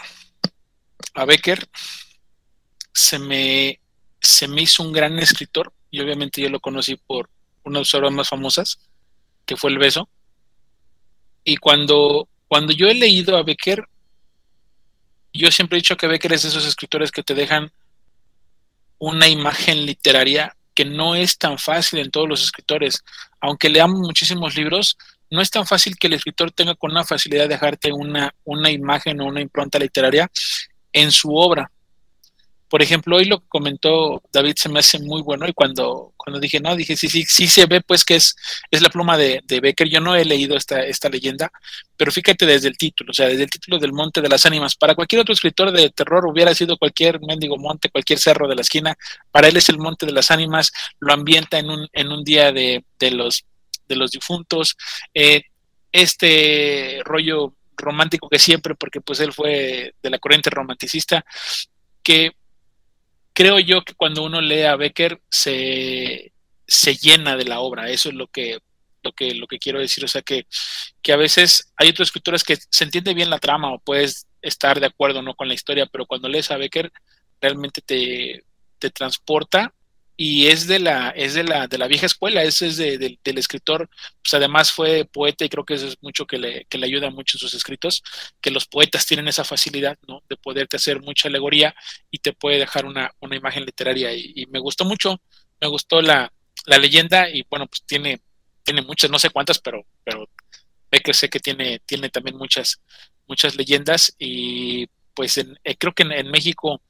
a Becker, se me, se me hizo un gran escritor y obviamente yo lo conocí por una de sus obras más famosas, que fue El Beso. Y cuando, cuando yo he leído a Becker, yo siempre he dicho que Becker es de esos escritores que te dejan una imagen literaria que no es tan fácil en todos los escritores. Aunque leamos muchísimos libros, no es tan fácil que el escritor tenga con una facilidad de dejarte una, una imagen o una impronta literaria en su obra. Por ejemplo, hoy lo que comentó David se me hace muy bueno y cuando, cuando dije, no, dije, sí, sí, sí se ve pues que es, es la pluma de, de Becker. Yo no he leído esta, esta leyenda, pero fíjate desde el título, o sea, desde el título del Monte de las Ánimas. Para cualquier otro escritor de terror hubiera sido cualquier mendigo monte, cualquier cerro de la esquina. Para él es el Monte de las Ánimas, lo ambienta en un, en un día de, de los, de los difuntos. Eh, este rollo romántico que siempre, porque pues él fue de la corriente romanticista, que creo yo que cuando uno lee a Becker se, se llena de la obra, eso es lo que, lo que, lo que quiero decir, o sea que, que a veces hay otros escritores que se entiende bien la trama o puedes estar de acuerdo no con la historia, pero cuando lees a Becker realmente te, te transporta y es de la, es de la, de la vieja escuela, ese es de, del escritor, pues además fue poeta y creo que eso es mucho que le, que le ayuda mucho en sus escritos, que los poetas tienen esa facilidad, ¿no? De poderte hacer mucha alegoría y te puede dejar una, una imagen literaria y, me gustó mucho, me gustó la, la leyenda y bueno, pues tiene, tiene muchas, no sé cuántas, pero, pero ve que sé que tiene, tiene también muchas, muchas leyendas y pues en, eh, creo que en México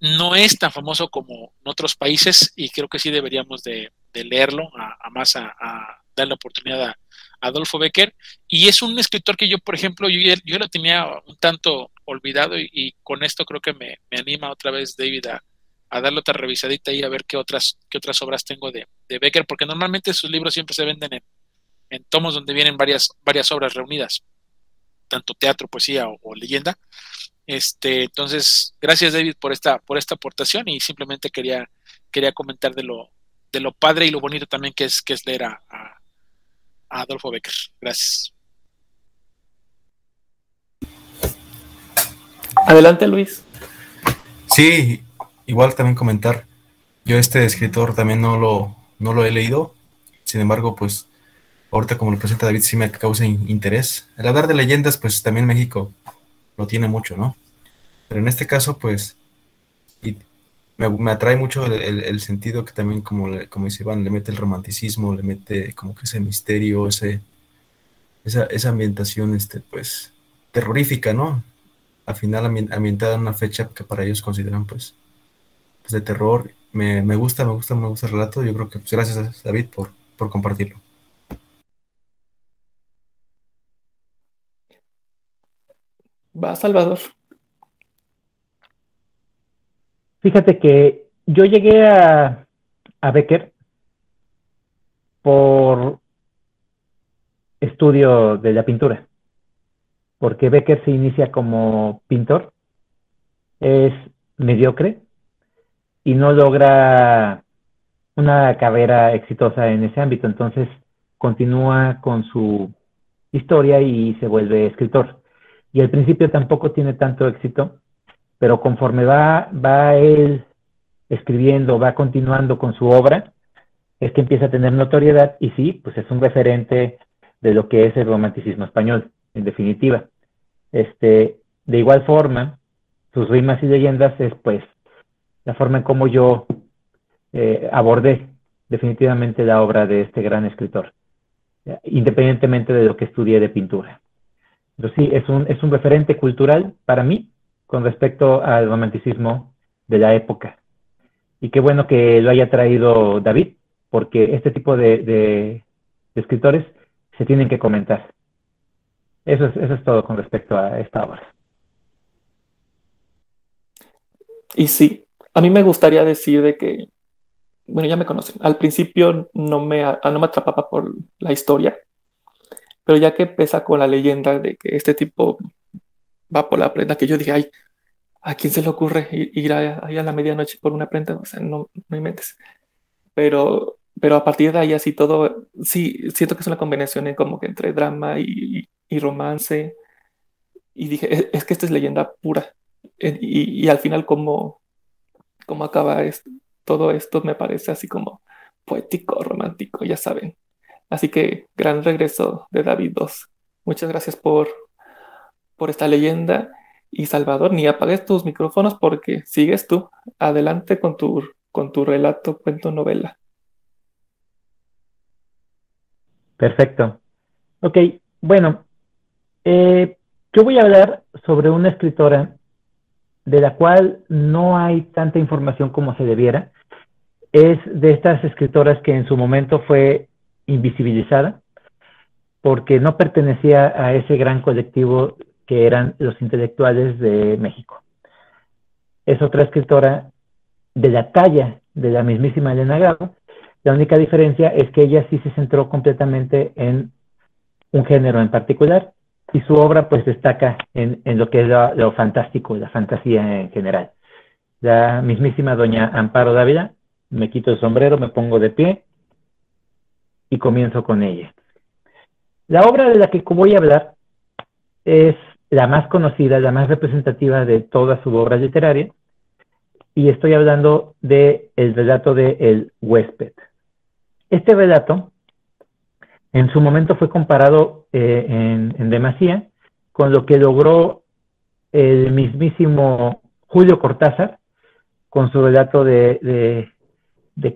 no es tan famoso como en otros países y creo que sí deberíamos de, leerlo, a, más a, dar la oportunidad a, Adolfo Becker. Y es un escritor que yo, por ejemplo, yo, yo lo tenía un tanto olvidado y, con esto creo que me, anima otra vez David a, darle otra revisadita y a ver qué otras, qué otras obras tengo de, Becker, porque normalmente sus libros siempre se venden en, en tomos donde vienen varias, varias obras reunidas, tanto teatro, poesía o leyenda. Este, entonces, gracias David por esta, por esta aportación y simplemente quería, quería comentar de lo, de lo padre y lo bonito también que es, que es leer a, Adolfo Becker. Gracias. Adelante Luis. Sí, igual también comentar. Yo este escritor también no lo, no lo he leído. Sin embargo, pues ahorita como lo presenta David sí me causa interés. El hablar de leyendas, pues también México lo tiene mucho, ¿no? Pero en este caso, pues, y me, atrae mucho el, sentido que también, como, como dice Iván, le mete el romanticismo, le mete como que ese misterio, ese, esa, esa ambientación, este, pues, terrorífica, ¿no? Al final ambientada en una fecha que para ellos consideran, pues, pues de terror. Me, me, gusta, me gusta, me gusta el relato. Yo creo que, pues, gracias David por, por compartirlo. Va, Salvador. Fíjate que yo llegué a, a Becker por estudio de la pintura, porque Becker se inicia como pintor, es mediocre y no logra una carrera exitosa en ese ámbito, entonces continúa con su historia y se vuelve escritor y al principio tampoco tiene tanto éxito, pero conforme va, va él escribiendo, va continuando con su obra, es que empieza a tener notoriedad y sí, pues es un referente de lo que es el romanticismo español, en definitiva. Este, de igual forma, sus rimas y leyendas es pues la forma en cómo yo eh, abordé definitivamente la obra de este gran escritor, independientemente de lo que estudié de pintura. Pero sí, es un, es un referente cultural para mí con respecto al romanticismo de la época. Y qué bueno que lo haya traído David, porque este tipo de, escritores se tienen que comentar. Eso es, eso es todo con respecto a esta obra. Y sí, a mí me gustaría decir de que, bueno, ya me conocen, al principio no me, no me atrapaba por la historia, pero ya que pesa con la leyenda de que este tipo va por la prenda, que yo dije, ay, ¿a quién se le ocurre ir, ahí a, la medianoche por una prenda? O sea, no, no inventes. Pero, pero a partir de ahí así todo, sí, siento que es una combinación en como que entre drama y, romance. Y dije, es, que esta es leyenda pura. Y, al final como, como acaba todo esto me parece así como poético, romántico, ya saben. Así que gran regreso de David 2. Muchas gracias por, por esta leyenda. Y Salvador, ni apagues tus micrófonos porque sigues tú. Adelante con tu, con tu relato, cuento, novela. Perfecto. Ok, bueno, eh, yo voy a hablar sobre una escritora de la cual no hay tanta información como se debiera. Es de estas escritoras que en su momento fue invisibilizada porque no pertenecía a ese gran colectivo que eran los intelectuales de México. Es otra escritora de la talla de la mismísima Elena Garro. La única diferencia es que ella sí se centró completamente en un género en particular y su obra pues destaca en, en lo que es lo, fantástico, la fantasía en general. La mismísima doña Amparo Dávila, me quito el sombrero, me pongo de pie y comienzo con ella. La obra de la que voy a hablar es la más conocida, la más representativa de toda su obra literaria, y estoy hablando de el relato de El huésped. Este relato en su momento fue comparado eh, en, demasía con lo que logró el mismísimo Julio Cortázar con su relato de, de,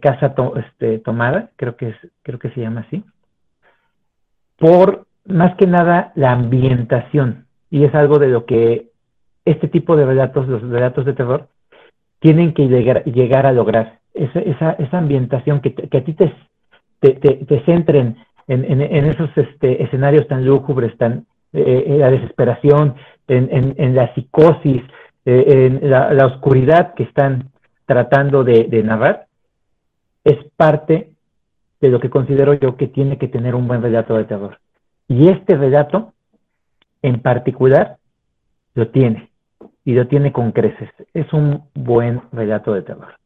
Casa este, Tomada, creo que, es, creo que se llama así, por más que nada la ambientación. Y es algo de lo que este tipo de relatos, los relatos de terror, tienen que llegar, llegar a lograr. Esa, esa, esa ambientación que, que, a ti te, te, te centren en, en, esos este, escenarios tan lúgubres, tan, eh, en la desesperación, en, en la psicosis, eh, en la, oscuridad que están tratando de, de, narrar, es parte de lo que considero yo que tiene que tener un buen relato de terror. Y este relato, en particular, lo tiene, y lo tiene con creces. Es un buen relato de terror.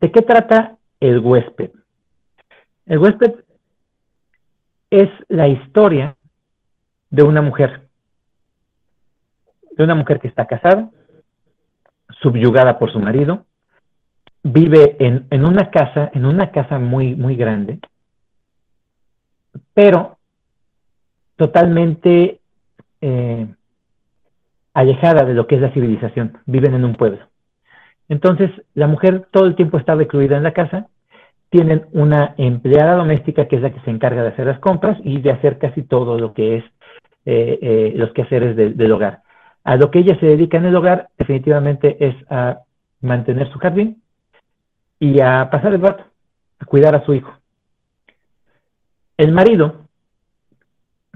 ¿De qué trata el huésped? El huésped es la historia de una mujer, de una mujer que está casada, subyugada por su marido, vive en, una casa, en una casa muy, muy grande, pero totalmente eh, alejada de lo que es la civilización, viven en un pueblo. Entonces, la mujer todo el tiempo está recluida en la casa tienen una empleada doméstica que es la que se encarga de hacer las compras y de hacer casi todo lo que es eh, eh, los quehaceres del hogar. A lo que ella se dedica en el hogar definitivamente es a mantener su jardín y a pasar el rato, a cuidar a su hijo. El marido,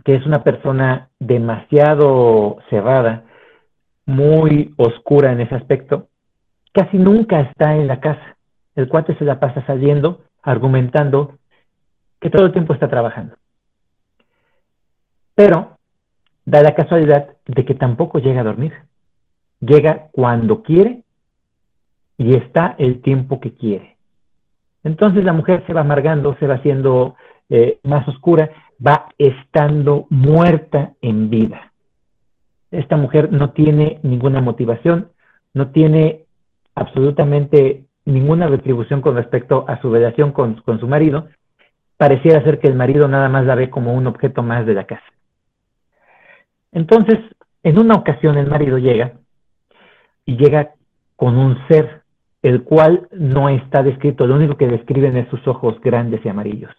que es una persona demasiado cerrada, muy oscura en ese aspecto, casi nunca está en la casa. El cuate se la pasa saliendo argumentando que todo el tiempo está trabajando. Pero da la casualidad de que tampoco llega a dormir. Llega cuando quiere y está el tiempo que quiere. Entonces la mujer se va amargando, se va haciendo eh, más oscura, va estando muerta en vida. esta mujer no tiene ninguna motivación, no tiene absolutamente ninguna retribución con respecto a su relación con, con su marido, pareciera ser que el marido nada más la ve como un objeto más de la casa. Entonces, en una ocasión el marido llega y llega con un ser, el cual no está descrito, lo único que describen es sus ojos grandes y amarillos.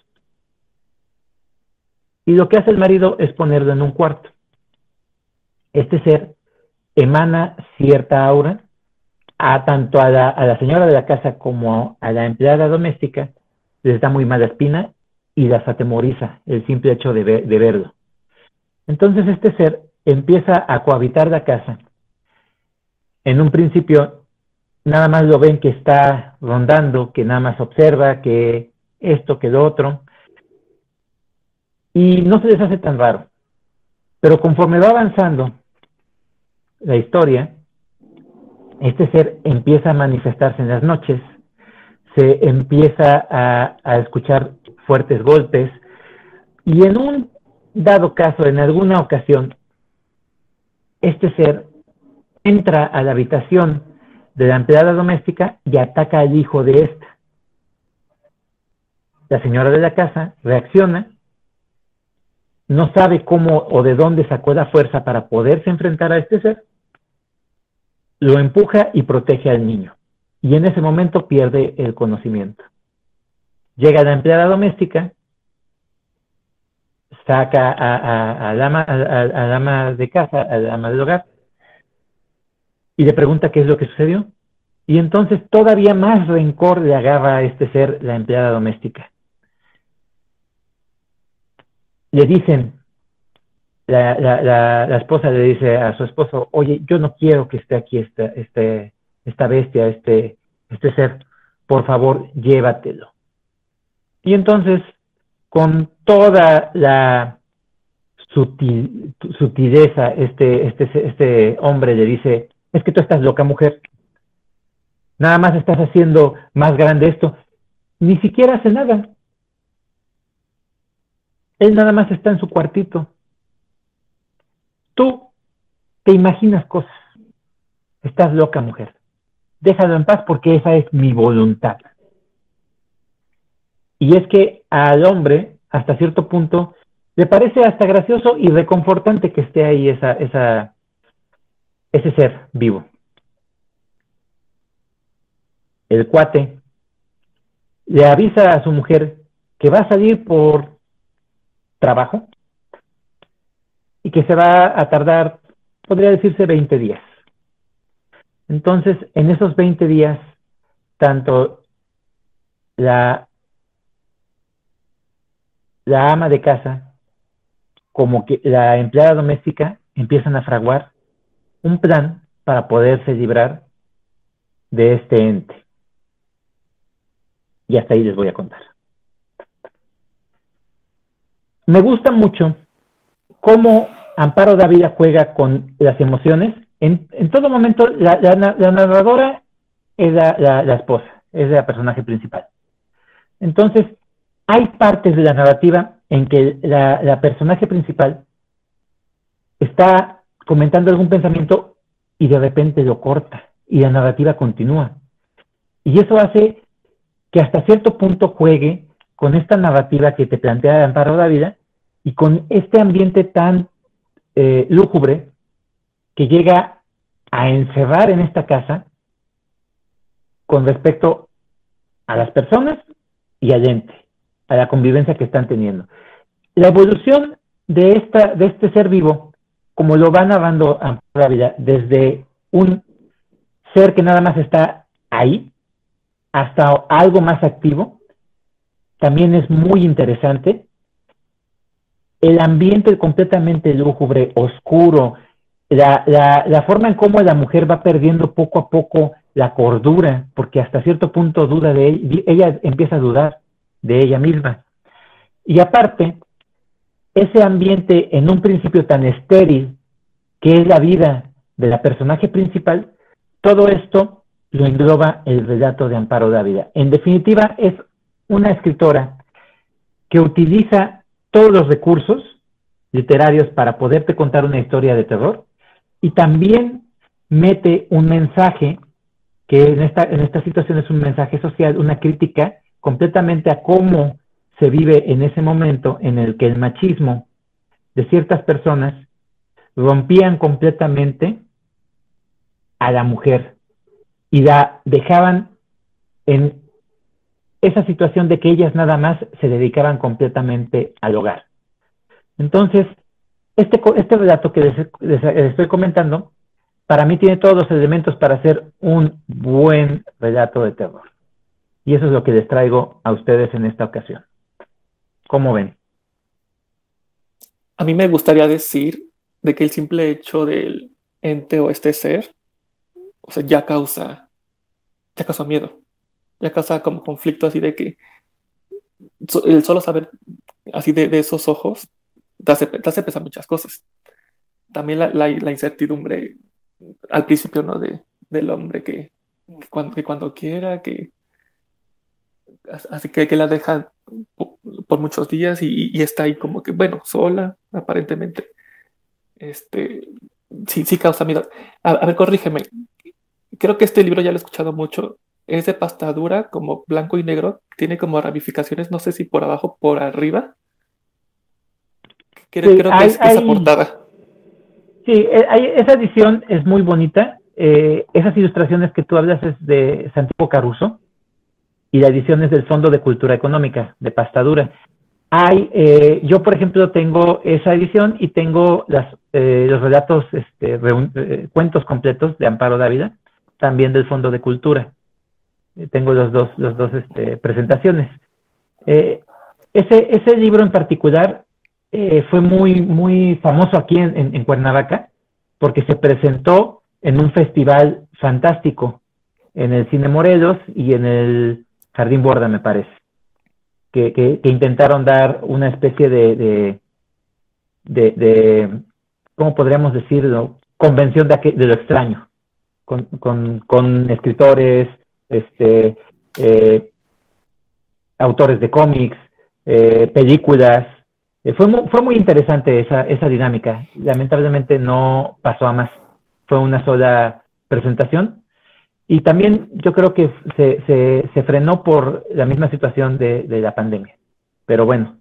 Y lo que hace el marido es ponerlo en un cuarto. Este ser emana cierta aura a tanto a la, señora de la casa como a la empleada doméstica, les da muy mala espina y las atemoriza el simple hecho de, de verlo. Entonces este ser empieza a cohabitar la casa. En un principio nada más lo ven que está rondando, que nada más observa, que esto, que lo otro, y no se les hace tan raro. Pero conforme va avanzando la historia, este ser empieza a manifestarse en las noches, se empieza a, a escuchar fuertes golpes, y en un dado caso, en alguna ocasión, este ser entra a la habitación de la empleada doméstica y ataca al hijo de esta. La señora de la casa reacciona, no sabe cómo o de dónde sacó la fuerza para poderse enfrentar a este ser, lo empuja y protege al niño. Y en ese momento pierde el conocimiento. Llega la empleada doméstica, saca a, la ama, de casa, a la ama del hogar, y le pregunta qué es lo que sucedió. Y entonces todavía más rencor le agarra a este ser la empleada doméstica. Le dicen, la, la, esposa le dice a su esposo, oye, yo no quiero que esté aquí esta, este, esta bestia, este, este ser, por favor, llévatelo. Y entonces, con toda la sutil, sutileza, este, este, este hombre le dice, es que tú estás loca, mujer. Nada más estás haciendo más grande esto. Ni siquiera hace nada. Él nada más está en su cuartito. Tú te imaginas cosas. Estás loca, mujer. Déjalo en paz porque esa es mi voluntad. Y es que al hombre, hasta cierto punto, le parece hasta gracioso y reconfortante que esté ahí esa, esa, ese ser vivo. El cuate le avisa a su mujer que va a salir por trabajo y que se va a tardar, podría decirse, 20 días. Entonces, en esos 20 días, tanto la, la ama de casa como que la empleada doméstica empiezan a fraguar un plan para poderse librar de este ente. Y hasta ahí les voy a contar. Me gusta mucho cómo Amparo Dávila juega con las emociones. En, todo momento, la, narradora es la, esposa, es la personaje principal. Entonces, hay partes de la narrativa en que la personaje principal está comentando algún pensamiento y de repente lo corta y la narrativa continúa. Y eso hace que hasta cierto punto juegue con esta narrativa que te plantea Amparo la vida y con este ambiente tan eh, lúgubre que llega a encerrar en esta casa con respecto a las personas y al ente, a la convivencia que están teniendo. La evolución de, esta, de este ser vivo como lo va narrando la vida, desde un ser que nada más está ahí hasta algo más activo, también es muy interesante. El ambiente completamente lúgubre, oscuro, la, la, forma en cómo la mujer va perdiendo poco a poco la cordura, porque hasta cierto punto duda de ella, ella empieza a dudar de ella misma. Y aparte, ese ambiente en un principio tan estéril que es la vida de la personaje principal, todo esto lo engloba el relato de Amparo Dávila. En definitiva, es una escritora que utiliza todos los recursos literarios para poderte contar una historia de terror, y también mete un mensaje que en esta, en esta situación es un mensaje social, una crítica completamente a cómo se vive en ese momento en el que el machismo de ciertas personas rompían completamente a la mujer y la dejaban en esa situación de que ellas nada más se dedicaban completamente al hogar. Entonces, este, este relato que les, estoy comentando, para mí tiene todos los elementos para ser un buen relato de terror. Y eso es lo que les traigo a ustedes en esta ocasión. ¿Cómo ven? A mí me gustaría decir de que el simple hecho del ente o este ser, o sea, ya causa, ya causa miedo, ya causa como conflicto así de que el solo saber así de, esos ojos te hace, pensar muchas cosas. También la, incertidumbre al principio, ¿no? De, del hombre que, cuando, que cuando quiera, que así que, que la deja por, muchos días y, está ahí como que, bueno, sola, aparentemente. Este, sí, sí causa miedo. A, ver, corrígeme. Creo que este libro ya lo he escuchado mucho. Es de pasta dura, como blanco y negro. Tiene como ramificaciones, no sé si por abajo, por arriba. Creo, que es esa portada. Sí, eh, esa edición es muy bonita. Eh, esas ilustraciones que tú hablas es de Santiago Caruso y la edición es del Fondo de Cultura Económica, de Pastadura. Hay, eh, yo por ejemplo tengo esa edición y tengo las, eh, los relatos, este, eh, cuentos completos de Amparo Dávila, también del Fondo de Cultura. tengo los dos, los dos este, presentaciones. ese, ese libro en particular fue muy, muy famoso aquí en, en Cuernavaca porque se presentó en un festival fantástico en el Cine Morelos y en el Jardín Borda, me parece, que, intentaron dar una especie de, de, de, ¿cómo podríamos decirlo? Convención de, de lo extraño, con, con, escritores, este, eh, autores de cómics, eh, películas. Eh, fue, muy, fue muy interesante esa, esa dinámica. Lamentablemente no pasó a más. Fue una sola presentación, y también yo creo que se, se, frenó por la misma situación de, la pandemia. Pero bueno,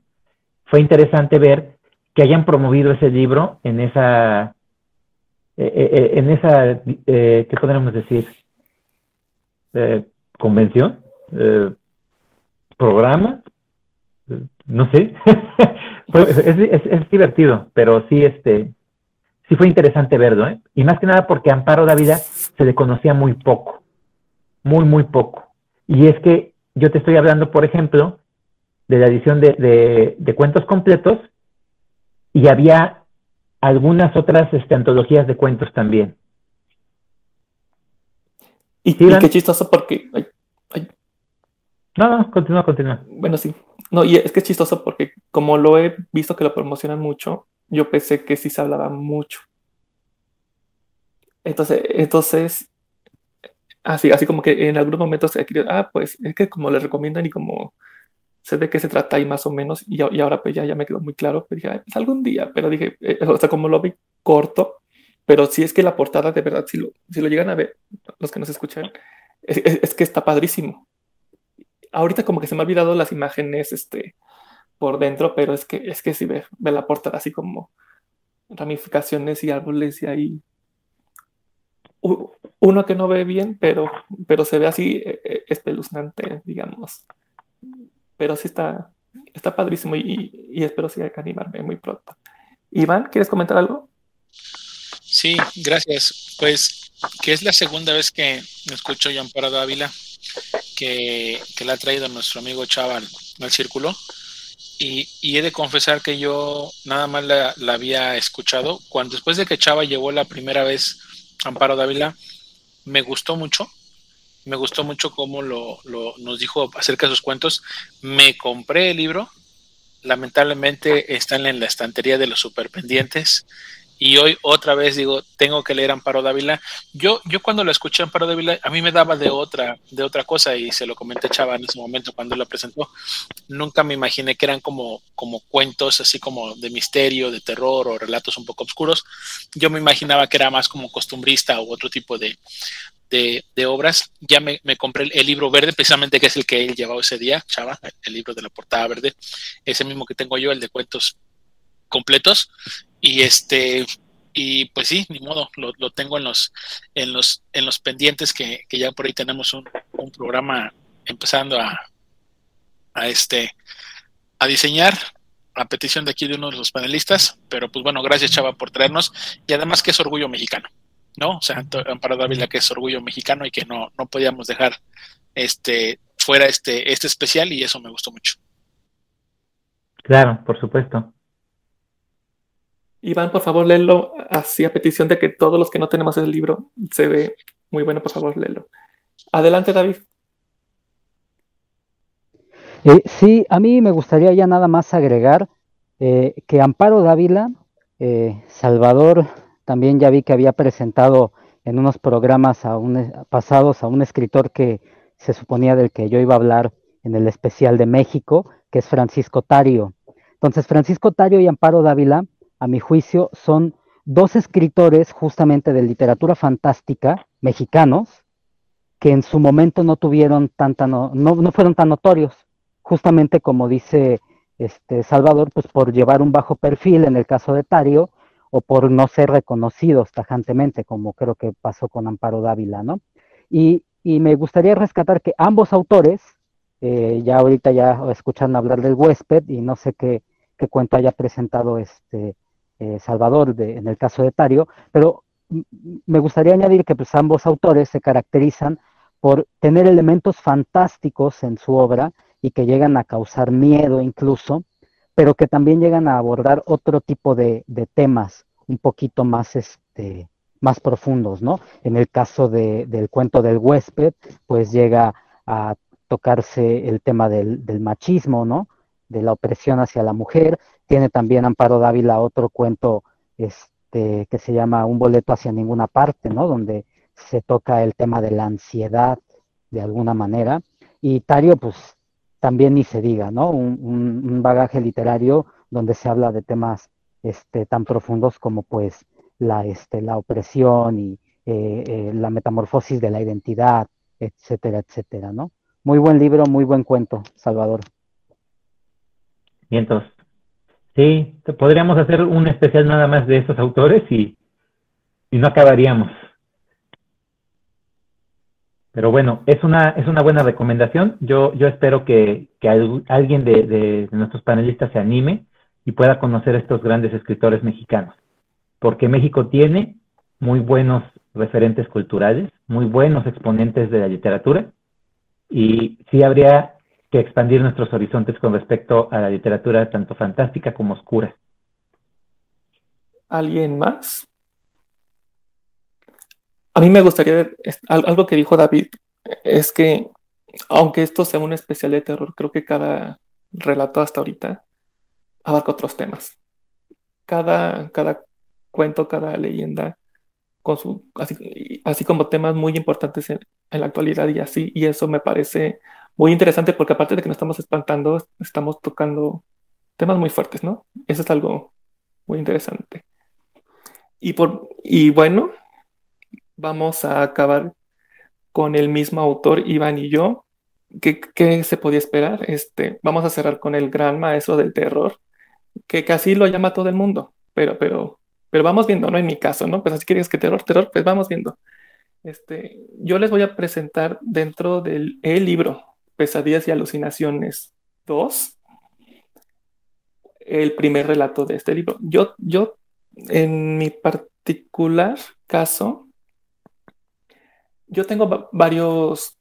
fue interesante ver que hayan promovido ese libro en esa, eh, eh, eh, en esa, ¿qué podríamos decir? convención, programa, no sé. es, es, divertido, pero sí, este, sí fue interesante verlo, ¿eh? Y más que nada porque Amparo Dávila se le conocía muy poco, muy, muy poco. Y es que yo te estoy hablando, por ejemplo, de la edición de, de, cuentos completos y había algunas otras este, antologías de cuentos también. Y, qué chistoso porque... No, no, continúa, continúa. Bueno, sí. No, y es que es chistoso porque como lo he visto que lo promocionan mucho, yo pensé que sí se hablaba mucho. Entonces, entonces así, así como que en algunos momentos se ah, pues es que como le recomiendan y como sé de qué se trata ahí más o menos, y, y ahora pues ya, ya me quedó muy claro, pues dije, pues algún día, pero dije, eh, o sea, como lo vi corto, pero si es que la portada de verdad, si lo, si lo llegan a ver, los que nos escuchan, es, es, que está padrísimo. Ahorita como que se me ha olvidado las imágenes, este, por dentro, pero es que, es que si ve, ve la portada así como ramificaciones y árboles y ahí uno que no ve bien, pero, pero se ve así eh, eh, espeluznante, digamos. Pero sí está, está padrísimo y, y espero sí animarme muy pronto. Iván, ¿quieres comentar algo? Sí, gracias. Pues que es la segunda vez que escucho Jean Parado Ávila, que, que la ha traído nuestro amigo Chaval al círculo. Y, he de confesar que yo nada más la, había escuchado cuando después de que Chava llevó la primera vez Amparo Dávila, me gustó mucho. Me gustó mucho cómo lo, nos dijo acerca de sus cuentos. Me compré el libro. Lamentablemente están en la estantería de los superpendientes y hoy otra vez digo, tengo que leer Amparo Dávila. Yo, yo cuando lo escuché Amparo Dávila, a mí me daba de otra, de otra cosa y se lo comenté Chava en ese momento cuando lo presentó. Nunca me imaginé que eran como, como cuentos así como de misterio, de terror o relatos un poco oscuros. Yo me imaginaba que era más como costumbrista o otro tipo de, de, obras. Ya me, compré el, libro verde, precisamente que es el que él llevaba ese día, Chava, el libro de la portada verde, ese mismo que tengo yo, el de cuentos completos. Y este, y pues sí, ni modo, lo, tengo en los, en los, en los pendientes que, ya por ahí tenemos un, programa empezando a, a este a diseñar a petición de aquí de uno de los panelistas, pero pues bueno, gracias Chava por traernos y además que es orgullo mexicano. ¿no? O sea, Amparo Dávila, que es orgullo mexicano y que no, no podíamos dejar este fuera este, este especial y eso me gustó mucho. Claro, por supuesto. Iván, por favor, léelo así a petición de que todos los que no tenemos el libro se ve muy bueno, por favor, léelo. Adelante, David. Eh, sí, a mí me gustaría ya nada más agregar eh, que Amparo Dávila, eh, Salvador también ya vi que había presentado en unos programas pasados a un escritor que se suponía del que yo iba a hablar en el especial de México, que es Francisco Tario. Entonces, Francisco Tario y Amparo Dávila, a mi juicio, son dos escritores justamente de literatura fantástica mexicanos que en su momento no tuvieron tanta, no, no, fueron tan notorios, justamente como dice este Salvador, pues por llevar un bajo perfil en el caso de Tario o por no ser reconocidos tajantemente, como creo que pasó con Amparo Dávila, ¿no? Y, me gustaría rescatar que ambos autores, eh, ya ahorita ya escuchan hablar del huésped y no sé qué, cuento haya presentado este eh, Salvador en el caso de Tario, pero me gustaría añadir que pues, ambos autores se caracterizan por tener elementos fantásticos en su obra y que llegan a causar miedo incluso, pero que también llegan a abordar otro tipo de, temas un poquito más, este, más profundos, ¿no? En el caso del cuento del huésped, pues llega a tocarse el tema del, machismo, ¿no? De la opresión hacia la mujer. Tiene también Amparo Dávila otro cuento este, que se llama Un boleto hacia ninguna parte, ¿no? Donde se toca el tema de la ansiedad de alguna manera. Y Tario, pues también ni se diga, ¿no? Un, bagaje literario donde se habla de temas este, tan profundos como pues la, este, la opresión y eh, eh, la metamorfosis de la identidad, etcétera, etcétera, ¿no? Muy buen libro, muy buen cuento, Salvador. Bien, entonces, sí, podríamos hacer un especial nada más de esos autores y, y no acabaríamos. Pero bueno, es una, es una buena recomendación. Yo, yo espero que, alguien de, nuestros panelistas se anime y pueda conocer a estos grandes escritores mexicanos. Porque México tiene muy buenos referentes culturales, muy buenos exponentes de la literatura, y sí habría que expandir nuestros horizontes con respecto a la literatura tanto fantástica como oscura. ¿Alguien más? A mí me gustaría, algo que dijo David, es que aunque esto sea un especial de terror, creo que cada relato hasta ahorita abarca otros temas. Cada, cada cuento, cada leyenda, con su, así, como temas muy importantes en, la actualidad y así, y eso me parece muy interesante porque aparte de que nos estamos espantando, estamos tocando temas muy fuertes, ¿no? Eso es algo muy interesante. Y, por, y bueno, vamos a acabar con el mismo autor, Iván y yo. ¿Qué, se podía esperar? Este, vamos a cerrar con el gran maestro del terror, que casi lo llama todo el mundo, pero, pero, pero vamos viendo, ¿no? En mi caso, ¿no? Pues así quieres que terror, terror, pues vamos viendo. Este, yo les voy a presentar dentro del libro Pesadillas y Alucinaciones 2, el primer relato de este libro. Yo, yo, en mi particular caso, yo tengo varios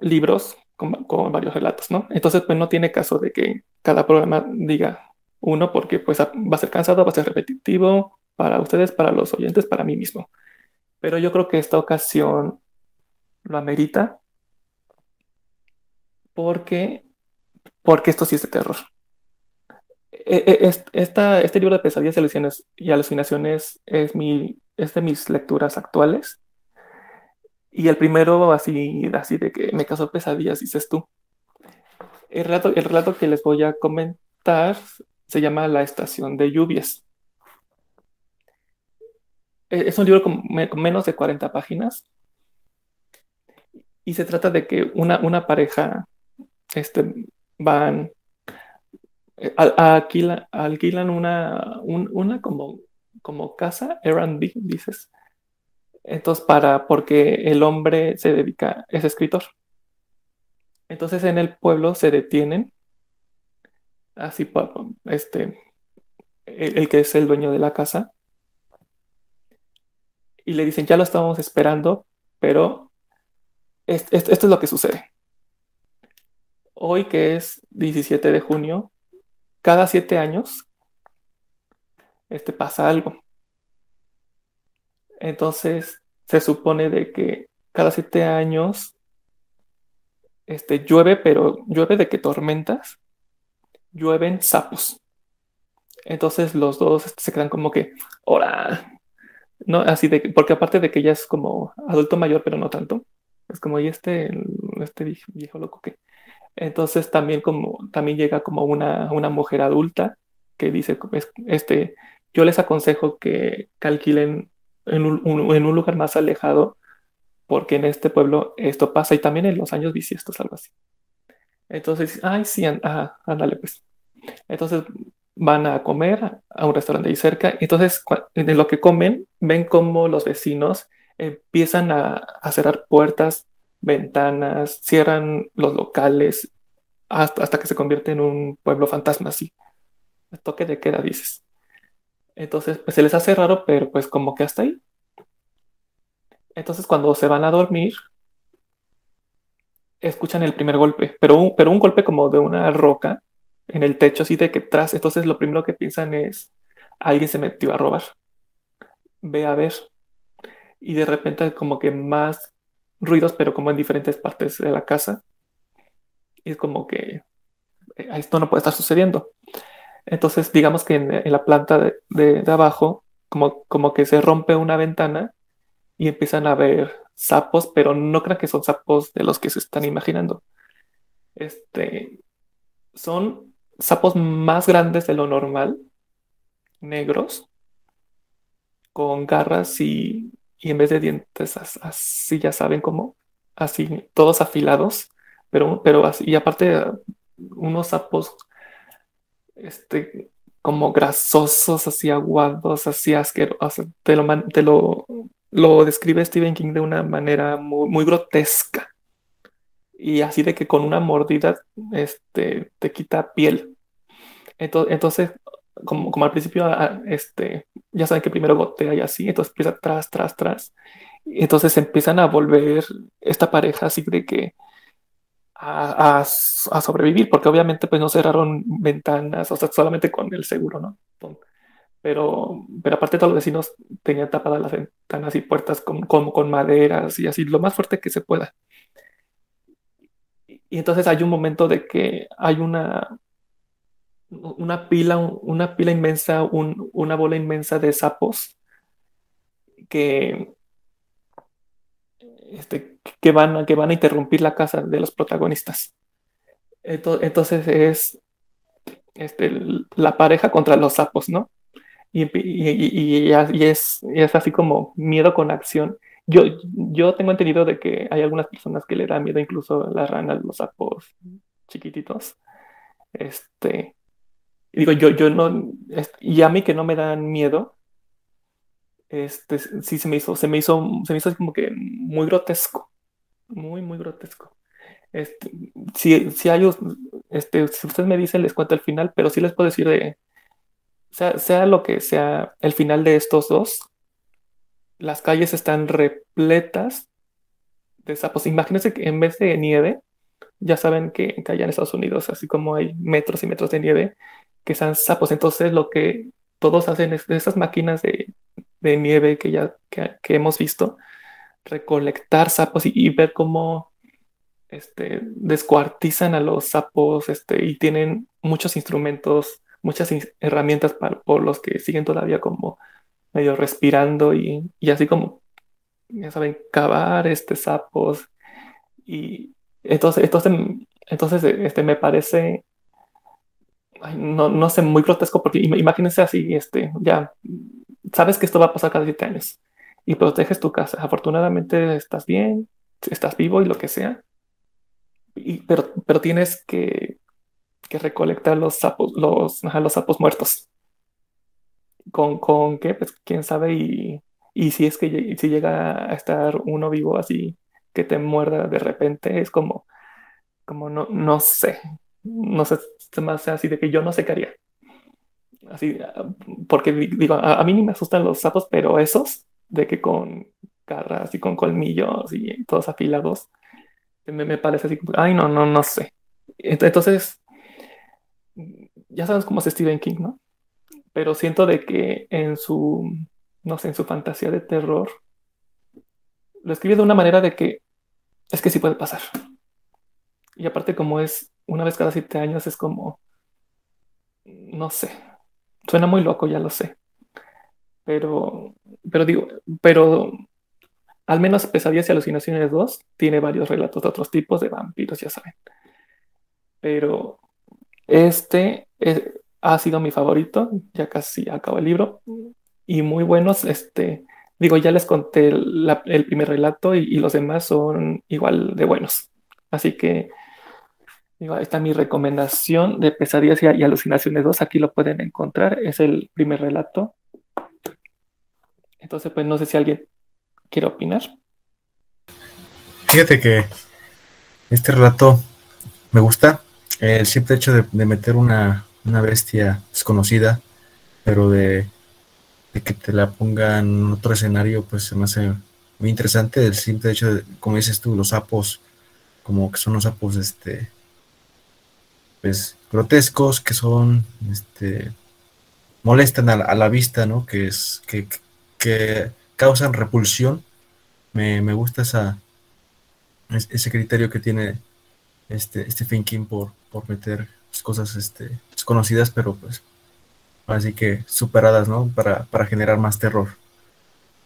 libros con, varios relatos, ¿no? Entonces, pues no tiene caso de que cada programa diga uno porque pues va a ser cansado, va a ser repetitivo para ustedes, para los oyentes, para mí mismo. Pero yo creo que esta ocasión lo amerita porque, porque esto sí es de terror. e, esta, este libro de pesadillas y alucinaciones es, mi, es de mis lecturas actuales. Y el primero, así, así de que me causó pesadillas, dices tú. El relato, el relato que les voy a comentar se llama La estación de lluvias. E, es un libro con, menos de 40 páginas. Y se trata de que una, una pareja este, van, eh, alquilan, alquilan una, una como, como casa, Airbnb, dices. Entonces, para, porque el hombre se dedica, es escritor. Entonces en el pueblo se detienen, así, este, el, que es el dueño de la casa, y le dicen, ya lo estábamos esperando, pero esto es lo que sucede. Hoy que es 17 de junio, cada siete años, este, pasa algo. Entonces, se supone de que cada siete años este, llueve, pero llueve de que tormentas, llueven sapos. Entonces los dos este, se quedan como que, ¡hora! No, así de porque aparte de que ella es como adulto mayor, pero no tanto, es como, ¿y este, este viejo loco que? Entonces también como también llega como una, una mujer adulta que dice, este, yo les aconsejo que calculen en un, en un lugar más alejado porque en este pueblo esto pasa y también en los años bisiestos, algo así. Entonces, ay, sí, ándale pues. Entonces van a comer a un restaurante ahí cerca. Entonces, de lo que comen, ven como los vecinos empiezan a cerrar puertas, ventanas, cierran los locales, hasta, hasta que se convierte en un pueblo fantasma, así. toque de queda, dices. Entonces, pues se les hace raro, pero pues como que hasta ahí. Entonces cuando se van a dormir, escuchan el primer golpe, pero un, pero un golpe como de una roca en el techo, así de que tras. Entonces lo primero que piensan es, alguien se metió a robar. Ve a ver. Y de repente como que más ruidos, pero como en diferentes partes de la casa. Y es como que eh, esto no puede estar sucediendo. Entonces digamos que en, la planta de, de, abajo, como, como que se rompe una ventana y empiezan a ver sapos, pero no crean que son sapos de los que se están imaginando. Este, son sapos más grandes de lo normal, negros, con garras y, y en vez de dientes, así ya saben cómo, así, todos afilados, pero, pero así, y aparte unos sapos, este, como grasosos, así aguados, así asquerosos, te lo, te lo lo describe Stephen King de una manera muy, grotesca. Y así de que con una mordida este, te quita piel. Entonces, como, al principio, este, ya saben que primero gotea y así, entonces empieza tras, tras, tras. Entonces empiezan a volver esta pareja así de que a, sobrevivir, porque obviamente pues no cerraron ventanas, o sea, solamente con el seguro, ¿no? pero, pero aparte todos los vecinos tenían tapadas las ventanas y puertas con, con, maderas y así, lo más fuerte que se pueda. Y entonces hay un momento de que hay una, una pila, una pila inmensa, una bola inmensa de sapos que, este, que, van, que van a interrumpir la casa de los protagonistas. Entonces es este, la pareja contra los sapos, ¿no? y, es, es, así como miedo con acción. Yo, yo tengo entendido de que hay algunas personas que le da miedo incluso las ranas, los sapos chiquititos. Este, digo, yo, yo no, y a mí que no me dan miedo, este, sí se me hizo, se me hizo, se me hizo como que muy grotesco, muy, muy grotesco. Este, si, si hay, este, si ustedes me dicen, les cuento el final, pero sí les puedo decir de, sea, lo que sea el final de estos dos, las calles están repletas de sapos. Imagínense que en vez de nieve, ya saben que, allá en Estados Unidos, así como hay metros y metros de nieve, que sean sapos. Entonces lo que todos hacen es de esas máquinas de, nieve que ya que, hemos visto, recolectar sapos y, ver cómo este, descuartizan a los sapos este, y tienen muchos instrumentos muchas herramientas para, por los que siguen todavía como medio respirando y, y así como, ya saben, cavar este sapos y entonces, entonces, entonces este, me parece, no, no sé, muy grotesco porque imagínense así, este, ya sabes que esto va a pasar cada 7 años y proteges tu casa. Afortunadamente estás bien, estás vivo y lo que sea, y, pero, pero tienes que, que recolectar los sapos, los, los sapos muertos. ¿Con, ¿Con qué? Pues quién sabe y, y si es que si llega a estar uno vivo así que te muerda de repente, es como, como no, no sé, no sé, se me así de que yo no sé qué haría. Así, porque digo, a, a mí ni me asustan los sapos, pero esos, de que con garras y con colmillos y todos afilados, me, me parece así, ay, no, no, no sé. Entonces, ya sabes cómo es Stephen King, ¿no? Pero siento de que en su, no sé, en su fantasía de terror, lo escribe de una manera de que es que sí puede pasar. Y aparte como es una vez cada siete años, es como, no sé, suena muy loco, ya lo sé. Pero, pero digo, pero al menos Pesadillas y Alucinaciones 2 tiene varios relatos de otros tipos de vampiros, ya saben. Pero este ha sido mi favorito, ya casi acabo el libro, y muy buenos, este, digo, ya les conté el, primer relato y, los demás son igual de buenos. Así que digo, está mi recomendación de Pesadillas y, y Alucinaciones 2, aquí lo pueden encontrar, es el primer relato. Entonces, pues no sé si alguien quiere opinar. Fíjate que este relato me gusta. El simple hecho de, meter una, bestia desconocida, pero de, que te la pongan en otro escenario, pues se me hace muy interesante. El simple hecho de, como dices tú, los sapos, como que son los sapos, este, pues grotescos, que son, este, molestan a, la vista, ¿no? Que es, que, que causan repulsión. Me, me gusta esa, ese criterio que tiene este Stephen King por, por meter cosas este, desconocidas, pero pues así que superadas, ¿no? Para, para generar más terror.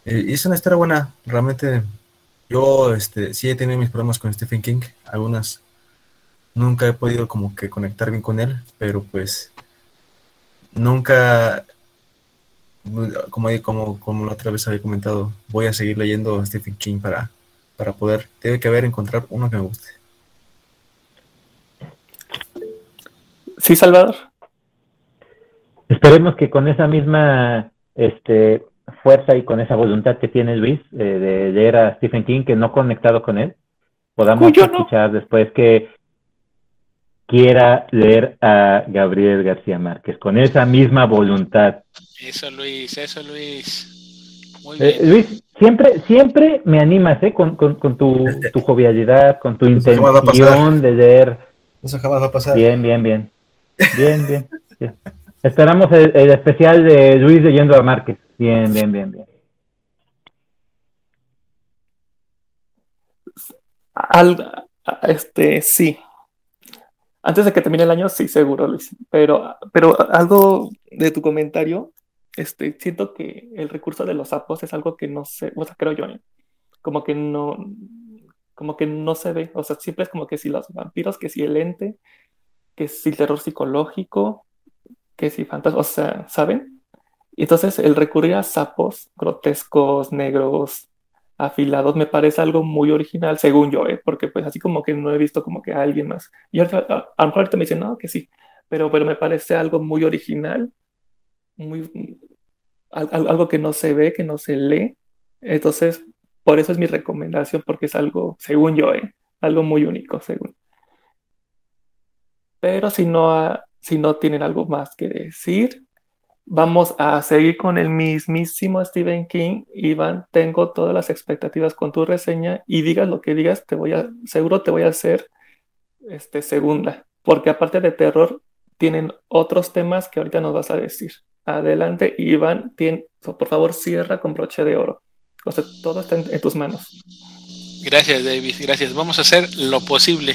Eh, y es una historia buena, realmente yo este, sí he tenido mis problemas con Stephen King, algunas nunca he podido como que conectar bien con él, pero pues nunca, como, como, como la otra vez había comentado, voy a seguir leyendo Stephen King para para poder, tiene que haber encontrar uno que me guste. Sí, Salvador. Esperemos que con esa misma este, fuerza y con esa voluntad que tiene Luis eh, de leer a Stephen King, que no conectado con él, podamos escuchar después que quiera leer a Gabriel García Márquez, con esa misma voluntad. Eso, Luis, eso, Luis. Eh, Luis, siempre, siempre me animas ¿eh? con, con, tu, tu, jovialidad, con tu intención de leer. Eso jamás va a pasar. Bien, bien, bien. Bien, bien. Esperamos el, especial de Luis leyendo a Márquez. Bien, bien, bien, bien. Al, este, sí. Antes de que termine el año, sí, seguro, Luis. Pero, pero algo de tu comentario este, siento que el recurso de los sapos es algo que no se, o sea, creo yo, ¿eh? como que no, como que no se ve, o sea, siempre es como que si los vampiros, que si el ente, que si el terror psicológico, que si fantasmas, o sea, ¿saben? Entonces el recurrir a sapos grotescos, negros, afilados, me parece algo muy original, según yo, ¿eh? porque pues así como que no he visto como que alguien más. Y ahorita, a, a, lo mejor ahorita me dicen, no, que sí, pero, pero me parece algo muy original muy, algo que no se ve, que no se lee. Entonces, por eso es mi recomendación, porque es algo, según yo, ¿eh? algo muy único, según. Pero si no, si no tienen algo más que decir, vamos a seguir con el mismísimo Stephen King. Iván, tengo todas las expectativas con tu reseña y digas lo que digas, te voy a, seguro te voy a hacer este, segunda, porque aparte de terror, tienen otros temas que ahorita nos vas a decir. Adelante, Iván, por favor, cierra con broche de oro. O sea, todo está en, tus manos. Gracias, David, gracias. Vamos a hacer lo posible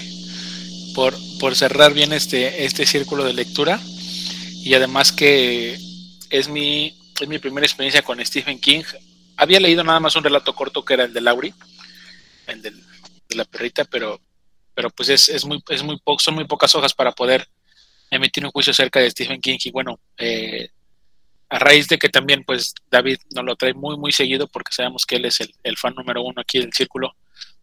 por, por cerrar bien este, este círculo de lectura. y además que es mi, es mi primera experiencia con Stephen King. Había leído nada más un relato corto que era el de Laurie, el de la perrita, pero, pero pues es, es muy, es muy son muy pocas hojas para poder emitir un juicio acerca de Stephen King y bueno, eh, a raíz de que también pues David nos lo trae muy muy seguido porque sabemos que él es el, fan número uno aquí del círculo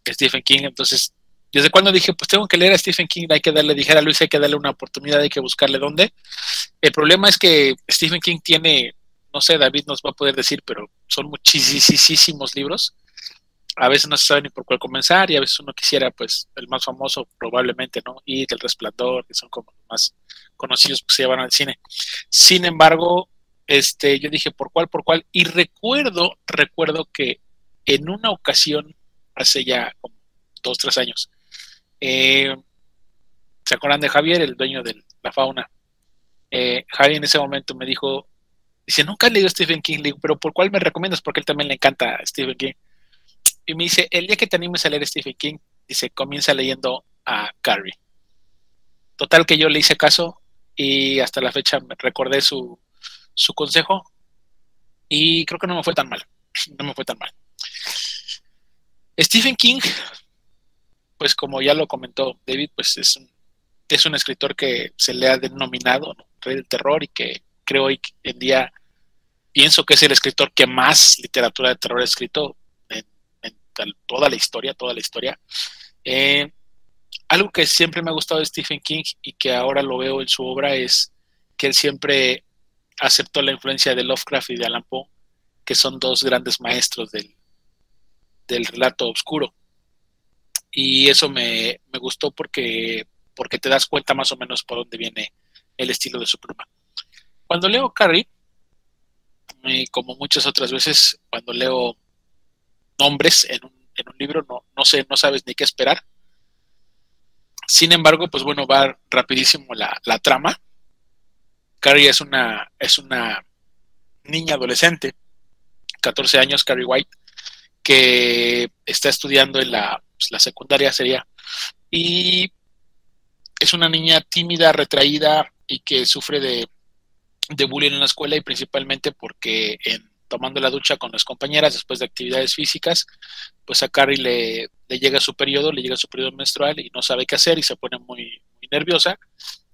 de Stephen King, entonces desde cuando dije pues tengo que leer a Stephen King, hay que darle, dijera Luis, hay que darle una oportunidad, hay que buscarle dónde. El problema es que Stephen King tiene, no sé, David nos va a poder decir, pero son muchísimos libros. A veces no se sabe ni por cuál comenzar y a veces uno quisiera, pues, el más famoso probablemente, ¿no? Y El Resplandor, que son como los más conocidos que se llevan al cine. Sin embargo, este, yo dije, ¿por cuál, por cuál? Y recuerdo, recuerdo que en una ocasión, hace ya como dos, tres años, eh, ¿se acuerdan de Javier, el dueño de la fauna? Eh, Javier en ese momento me dijo, dice, nunca he leído Stephen King, pero ¿por cuál me recomiendas? Porque él también le encanta Stephen King. Y me dice, el día que te animes a leer Stephen King, dice, comienza leyendo a Carrie. Total que yo le hice caso y hasta la fecha me recordé su, su consejo y creo que no me fue tan mal. No me fue tan mal. Stephen King, pues como ya lo comentó David, pues es un, es un escritor que se le ha denominado rey del terror y que creo hoy en día pienso que es el escritor que más literatura de terror ha escrito en, toda la historia, toda la historia. Eh, algo que siempre me ha gustado de Stephen King y que ahora lo veo en su obra es que él siempre aceptó la influencia de Lovecraft y de Alan Poe, que son dos grandes maestros del, del relato oscuro. Y eso me, gustó porque, porque te das cuenta más o menos por dónde viene el estilo de su pluma. Cuando leo Carrie, y como muchas otras veces, cuando leo nombres en un, en un libro, no, no sé, no sabes ni qué esperar. Sin embargo, pues bueno, va rapidísimo la, la trama Carrie es una, es una niña adolescente, 14 años, Carrie White, que está estudiando en la, pues, la secundaria sería, y es una niña tímida, retraída y que sufre de, de bullying en la escuela y principalmente porque en tomando la ducha con las compañeras después de actividades físicas, pues a Carrie le, le, llega su periodo, le llega su periodo menstrual y no sabe qué hacer y se pone muy, muy nerviosa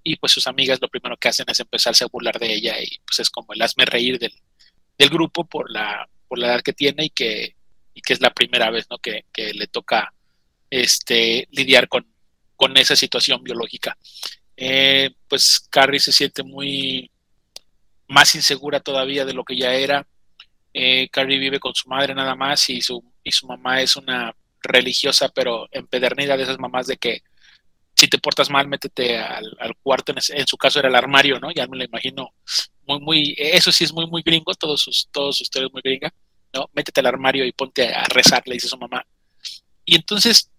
y pues sus amigas lo primero que hacen es empezarse a burlar de ella y pues es como el hazme reír del, del grupo por la, por la edad que tiene y que, y que es la primera vez ¿no? que, que le toca este, lidiar con, con esa situación biológica. Eh, pues Carrie se siente muy más insegura todavía de lo que ya era. Eh, Carrie vive con su madre nada más y su, y su mamá es una religiosa pero empedernida de esas mamás de que si te portas mal, métete al, cuarto, en, su caso era el armario, ¿no? Ya me lo imagino muy, muy, eso sí es muy, muy gringo, todos sus, todos sus muy gringa, ¿no? Métete al armario y ponte a rezar, le dice su mamá. Y entonces,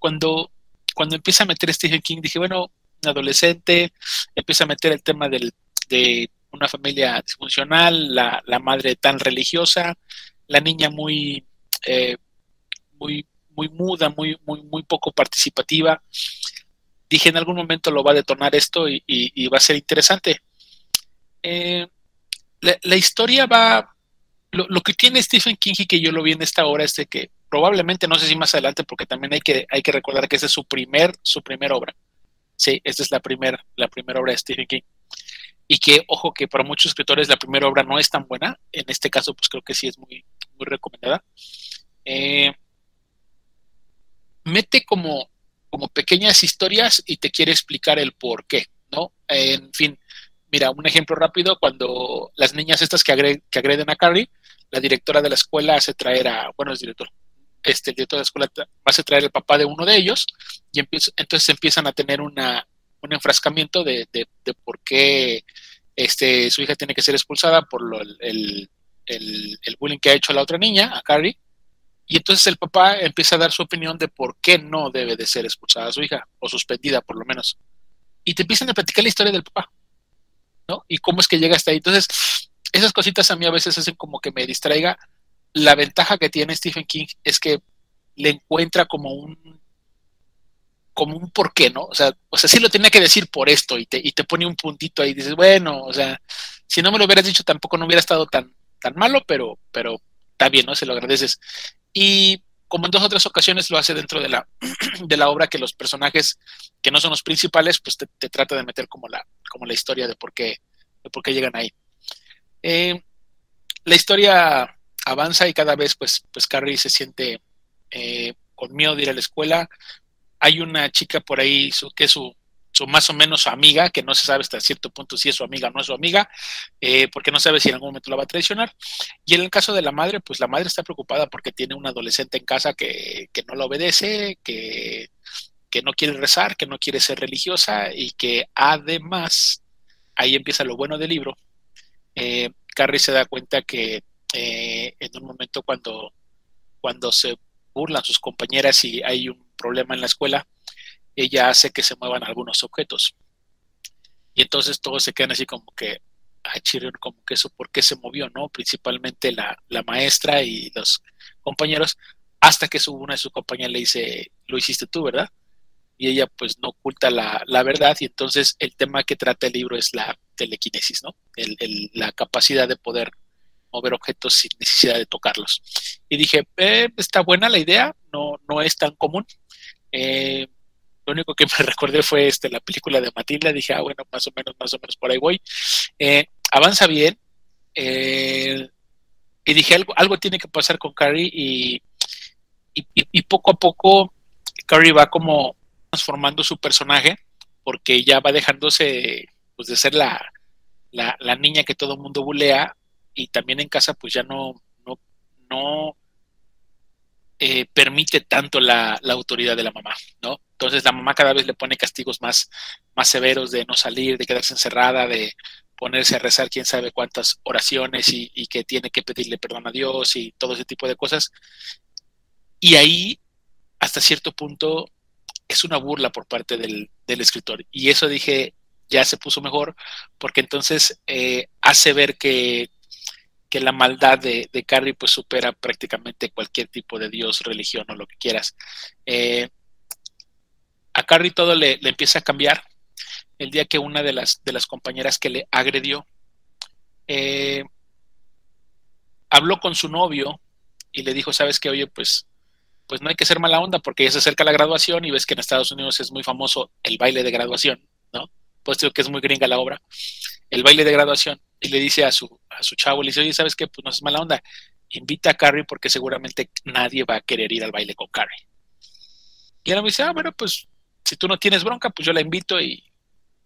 cuando, cuando empieza a meter Stephen King, dije, bueno, un adolescente, empieza a meter el tema del, de una familia disfuncional, la, la madre tan religiosa, la niña muy, eh, muy, muy muda, muy, muy, muy poco participativa dije en algún momento lo va a detonar esto y, va a ser interesante. Eh, la, historia va, lo, que tiene Stephen King y que yo lo vi en esta hora es de que probablemente, no sé si más adelante, porque también hay que, hay que recordar que esa es su primer, su primera obra. Sí, esta es la primera la primera obra de Stephen King. Y que, ojo, que para muchos escritores la primera obra no es tan buena. En este caso, pues creo que sí es muy, muy recomendada. Eh, mete como como pequeñas historias y te quiere explicar el por qué, ¿no? En fin, mira, un ejemplo rápido, cuando las niñas estas que, agreden a Carrie, la directora de la escuela hace traer a, bueno, es director, este, el director de la escuela hace traer el papá de uno de ellos y entonces empiezan a tener una, un enfrascamiento de, de, por qué este, su hija tiene que ser expulsada por el, el, el bullying que ha hecho la otra niña, a Carrie, y entonces el papá empieza a dar su opinión de por qué no debe de ser expulsada su hija, o suspendida por lo menos. Y te empiezan a platicar la historia del papá, ¿no? Y cómo es que llega hasta ahí. Entonces, esas cositas a mí a veces hacen como que me distraiga. La ventaja que tiene Stephen King es que le encuentra como un como un por qué, ¿no? O sea, o sea, sí lo tenía que decir por esto y te, y te pone un puntito ahí y dices, bueno, o sea, si no me lo hubieras dicho tampoco no hubiera estado tan, tan malo, pero, pero está bien, ¿no? Se lo agradeces. Y como en dos o tres ocasiones lo hace dentro de la, de la obra que los personajes que no son los principales, pues te, trata de meter como la, como la historia de por qué, de por qué llegan ahí. Eh, la historia avanza y cada vez pues, pues Carrie se siente eh, con miedo de ir a la escuela. Hay una chica por ahí que es su, más o menos su amiga, que no se sabe hasta cierto punto si es su amiga o no es su amiga, eh, porque no sabe si en algún momento la va a traicionar. Y en el caso de la madre, pues la madre está preocupada porque tiene un adolescente en casa que, no la obedece, que, que no quiere rezar, que no quiere ser religiosa y que además, ahí empieza lo bueno del libro, eh, Carrie se da cuenta que eh, en un momento cuando, cuando se burlan sus compañeras y hay un problema en la escuela, ella hace que se muevan algunos objetos. Y entonces todos se quedan así como que, ay, como que eso, ¿por qué se movió? ¿No? Principalmente la, maestra y los compañeros, hasta que una de sus compañeras le dice, lo hiciste tú, ¿verdad? Y ella pues no oculta la, verdad y entonces el tema que trata el libro es la telequinesis, ¿no? la capacidad de poder mover objetos sin necesidad de tocarlos. Y dije, eh, está buena la idea, no, no es tan común. Eh, lo único que me recordé fue este, la película de Matilda. Dije, ah, bueno, más o menos, más o menos por ahí voy. Eh, avanza bien. Eh, y dije, algo, algo tiene que pasar con Carrie y, y, poco a poco Carrie va como transformando su personaje porque ya va dejándose pues, de ser la, la, la niña que todo el mundo bulea y también en casa pues ya no, no, no eh, permite tanto la, la, autoridad de la mamá, ¿no? Entonces la mamá cada vez le pone castigos más, más severos de no salir, de quedarse encerrada, de ponerse a rezar quién sabe cuántas oraciones y, que tiene que pedirle perdón a Dios y todo ese tipo de cosas. Y ahí, hasta cierto punto, es una burla por parte del, del escritor. Y eso dije, ya se puso mejor, porque entonces eh, hace ver que que la maldad de, de, Carrie pues supera prácticamente cualquier tipo de dios, religión o lo que quieras. Eh, a Carrie todo le, empieza a cambiar el día que una de las, de las compañeras que le agredió eh, habló con su novio y le dijo, sabes que, oye, pues, pues no hay que ser mala onda porque ya se acerca la graduación y ves que en Estados Unidos es muy famoso el baile de graduación, ¿no? Pues digo que es muy gringa la obra, el baile de graduación y le dice a su, a su chavo, le dice, oye, ¿sabes qué? Pues no es mala onda, invita a Carrie porque seguramente nadie va a querer ir al baile con Carrie. Y él me dice, ah, bueno, pues si tú no tienes bronca, pues yo la invito y,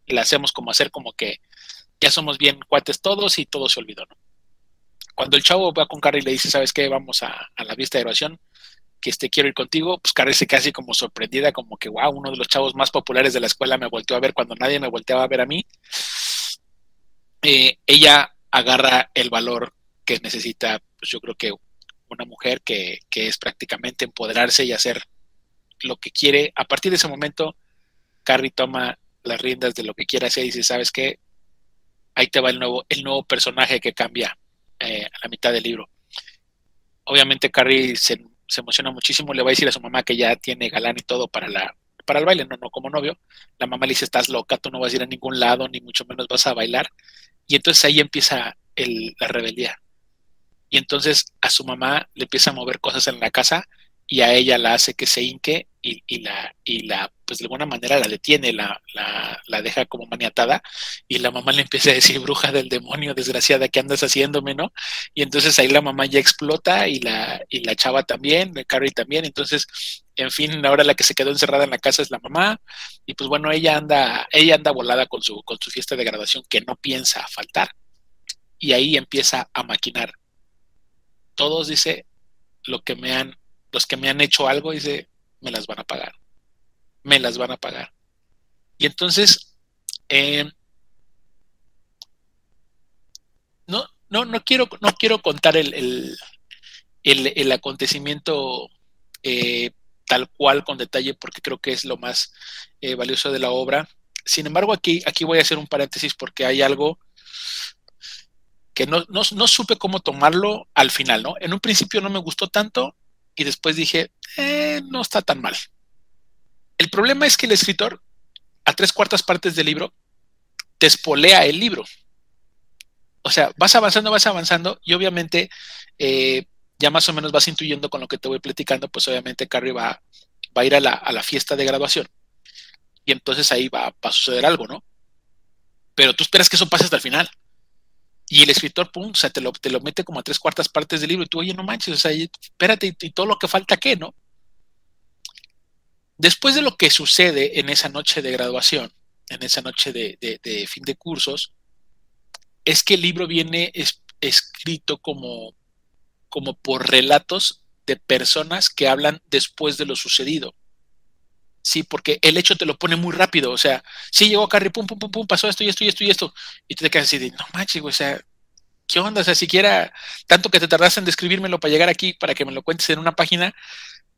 la hacemos como hacer como que ya somos bien cuates todos y todo se olvidó, ¿no? Cuando el chavo va con Carrie y le dice, ¿sabes qué? Vamos a, la fiesta de graduación, que este quiero ir contigo, pues Carrie se así como sorprendida, como que, wow, uno de los chavos más populares de la escuela me volteó a ver cuando nadie me volteaba a ver a mí. Eh, ella agarra el valor que necesita, pues yo creo que una mujer que, es prácticamente empoderarse y hacer lo que quiere. A partir de ese momento, Carrie toma las riendas de lo que quiere hacer y dice, ¿sabes qué? Ahí te va el nuevo, el nuevo personaje que cambia eh, a la mitad del libro. Obviamente Carrie se, se, emociona muchísimo, le va a decir a su mamá que ya tiene galán y todo para la para el baile, no, no como novio. La mamá le dice, estás loca, tú no vas a ir a ningún lado, ni mucho menos vas a bailar. Y entonces ahí empieza la rebeldía. Y entonces a su mamá le empieza a mover cosas en la casa y a ella la hace que se hinque y, la, y la, pues de alguna manera la detiene, la, la, deja como maniatada y la mamá le empieza a decir, bruja del demonio, desgraciada, ¿qué andas haciéndome, no? Y entonces ahí la mamá ya explota y la, y la chava también, Carrie también, entonces, en fin, ahora la que se quedó encerrada en la casa es la mamá y pues bueno, ella anda, ella anda volada con su, con su fiesta de graduación que no piensa faltar y ahí empieza a maquinar. Todos, dice, lo que me han los que me han hecho algo, dice, me las van a pagar. Me las van a pagar. Y entonces, eh, no, no, no, quiero, no quiero contar el, el, acontecimiento eh, tal cual con detalle porque creo que es lo más eh, valioso de la obra. Sin embargo, aquí, aquí voy a hacer un paréntesis porque hay algo que no, no, no, supe cómo tomarlo al final, ¿no? En un principio no me gustó tanto y después dije, eh, no está tan mal. El problema es que el escritor, a tres cuartas partes del libro, te espolea el libro. O sea, vas avanzando, vas avanzando y obviamente eh, ya más o menos vas intuyendo con lo que te voy platicando, pues obviamente Carrie va, va a ir a la, a la, fiesta de graduación y entonces ahí va, a suceder algo, ¿no? Pero tú esperas que eso pase hasta el final. Y el escritor, pum, o sea, te lo, te lo mete como a tres cuartas partes del libro y tú, oye, no manches, o sea, espérate, y, y todo lo que falta, ¿qué, no? Después de lo que sucede en esa noche de graduación, en esa noche de, fin de cursos, es que el libro viene es, escrito como, como por relatos de personas que hablan después de lo sucedido. Sí, porque el hecho te lo pone muy rápido. O sea, sí llegó Carrie, pum, pum, pum, pum, pasó esto y esto y esto y esto. Y te quedas así de, no manches, o sea, ¿qué onda? O sea, siquiera tanto que te tardaste en describírmelo para llegar aquí, para que me lo cuentes en una página,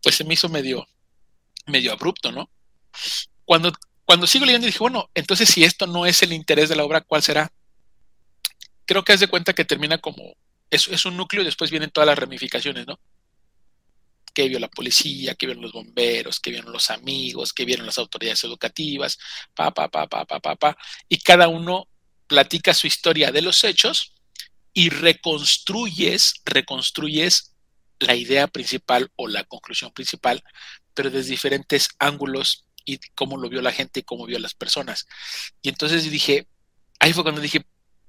pues se me hizo medio, medio abrupto, ¿no? Cuando, cuando sigo leyendo dije, bueno, entonces si esto no es el interés de la obra, ¿cuál será? Creo que haz de cuenta que termina como, es, es un núcleo y después vienen todas las ramificaciones, ¿no? que vio la policía, que vieron los bomberos, que vieron los amigos, que vieron las autoridades educativas, pa, pa, pa, pa, pa, pa, pa, y cada uno platica su historia de los hechos y reconstruyes, reconstruyes la idea principal o la conclusión principal, pero desde diferentes ángulos y cómo lo vio la gente y cómo vio las personas. Y entonces dije, ahí fue cuando dije,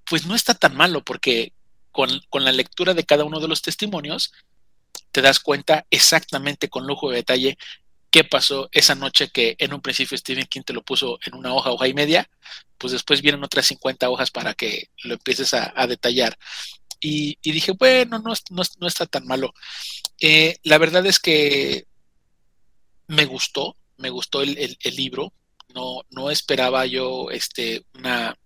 pues no está tan malo, porque con, con la lectura de cada uno de los testimonios, te das cuenta exactamente con lujo de detalle qué pasó esa noche que en un principio Stephen King te lo puso en una hoja, hoja y media, pues después vienen otras 50 hojas para que lo empieces a, detallar. Y, y, dije, bueno, no, no, no está tan malo. Eh, la verdad es que me gustó, me gustó el, el, libro. No, no esperaba yo este, una,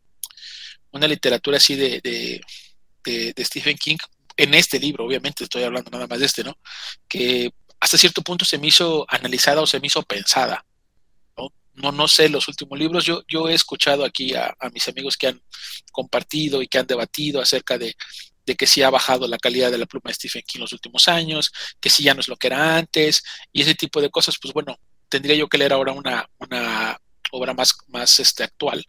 una literatura así de, de, de, Stephen King en este libro, obviamente estoy hablando nada más de este, ¿no? Que hasta cierto punto se me hizo analizada o se me hizo pensada. No, no, no sé, los últimos libros, yo, yo he escuchado aquí a, mis amigos que han compartido y que han debatido acerca de, de que sí ha bajado la calidad de la pluma de Stephen King en los últimos años, que sí ya no es lo que era antes, y ese tipo de cosas, pues bueno, tendría yo que leer ahora una, una obra más, más este, actual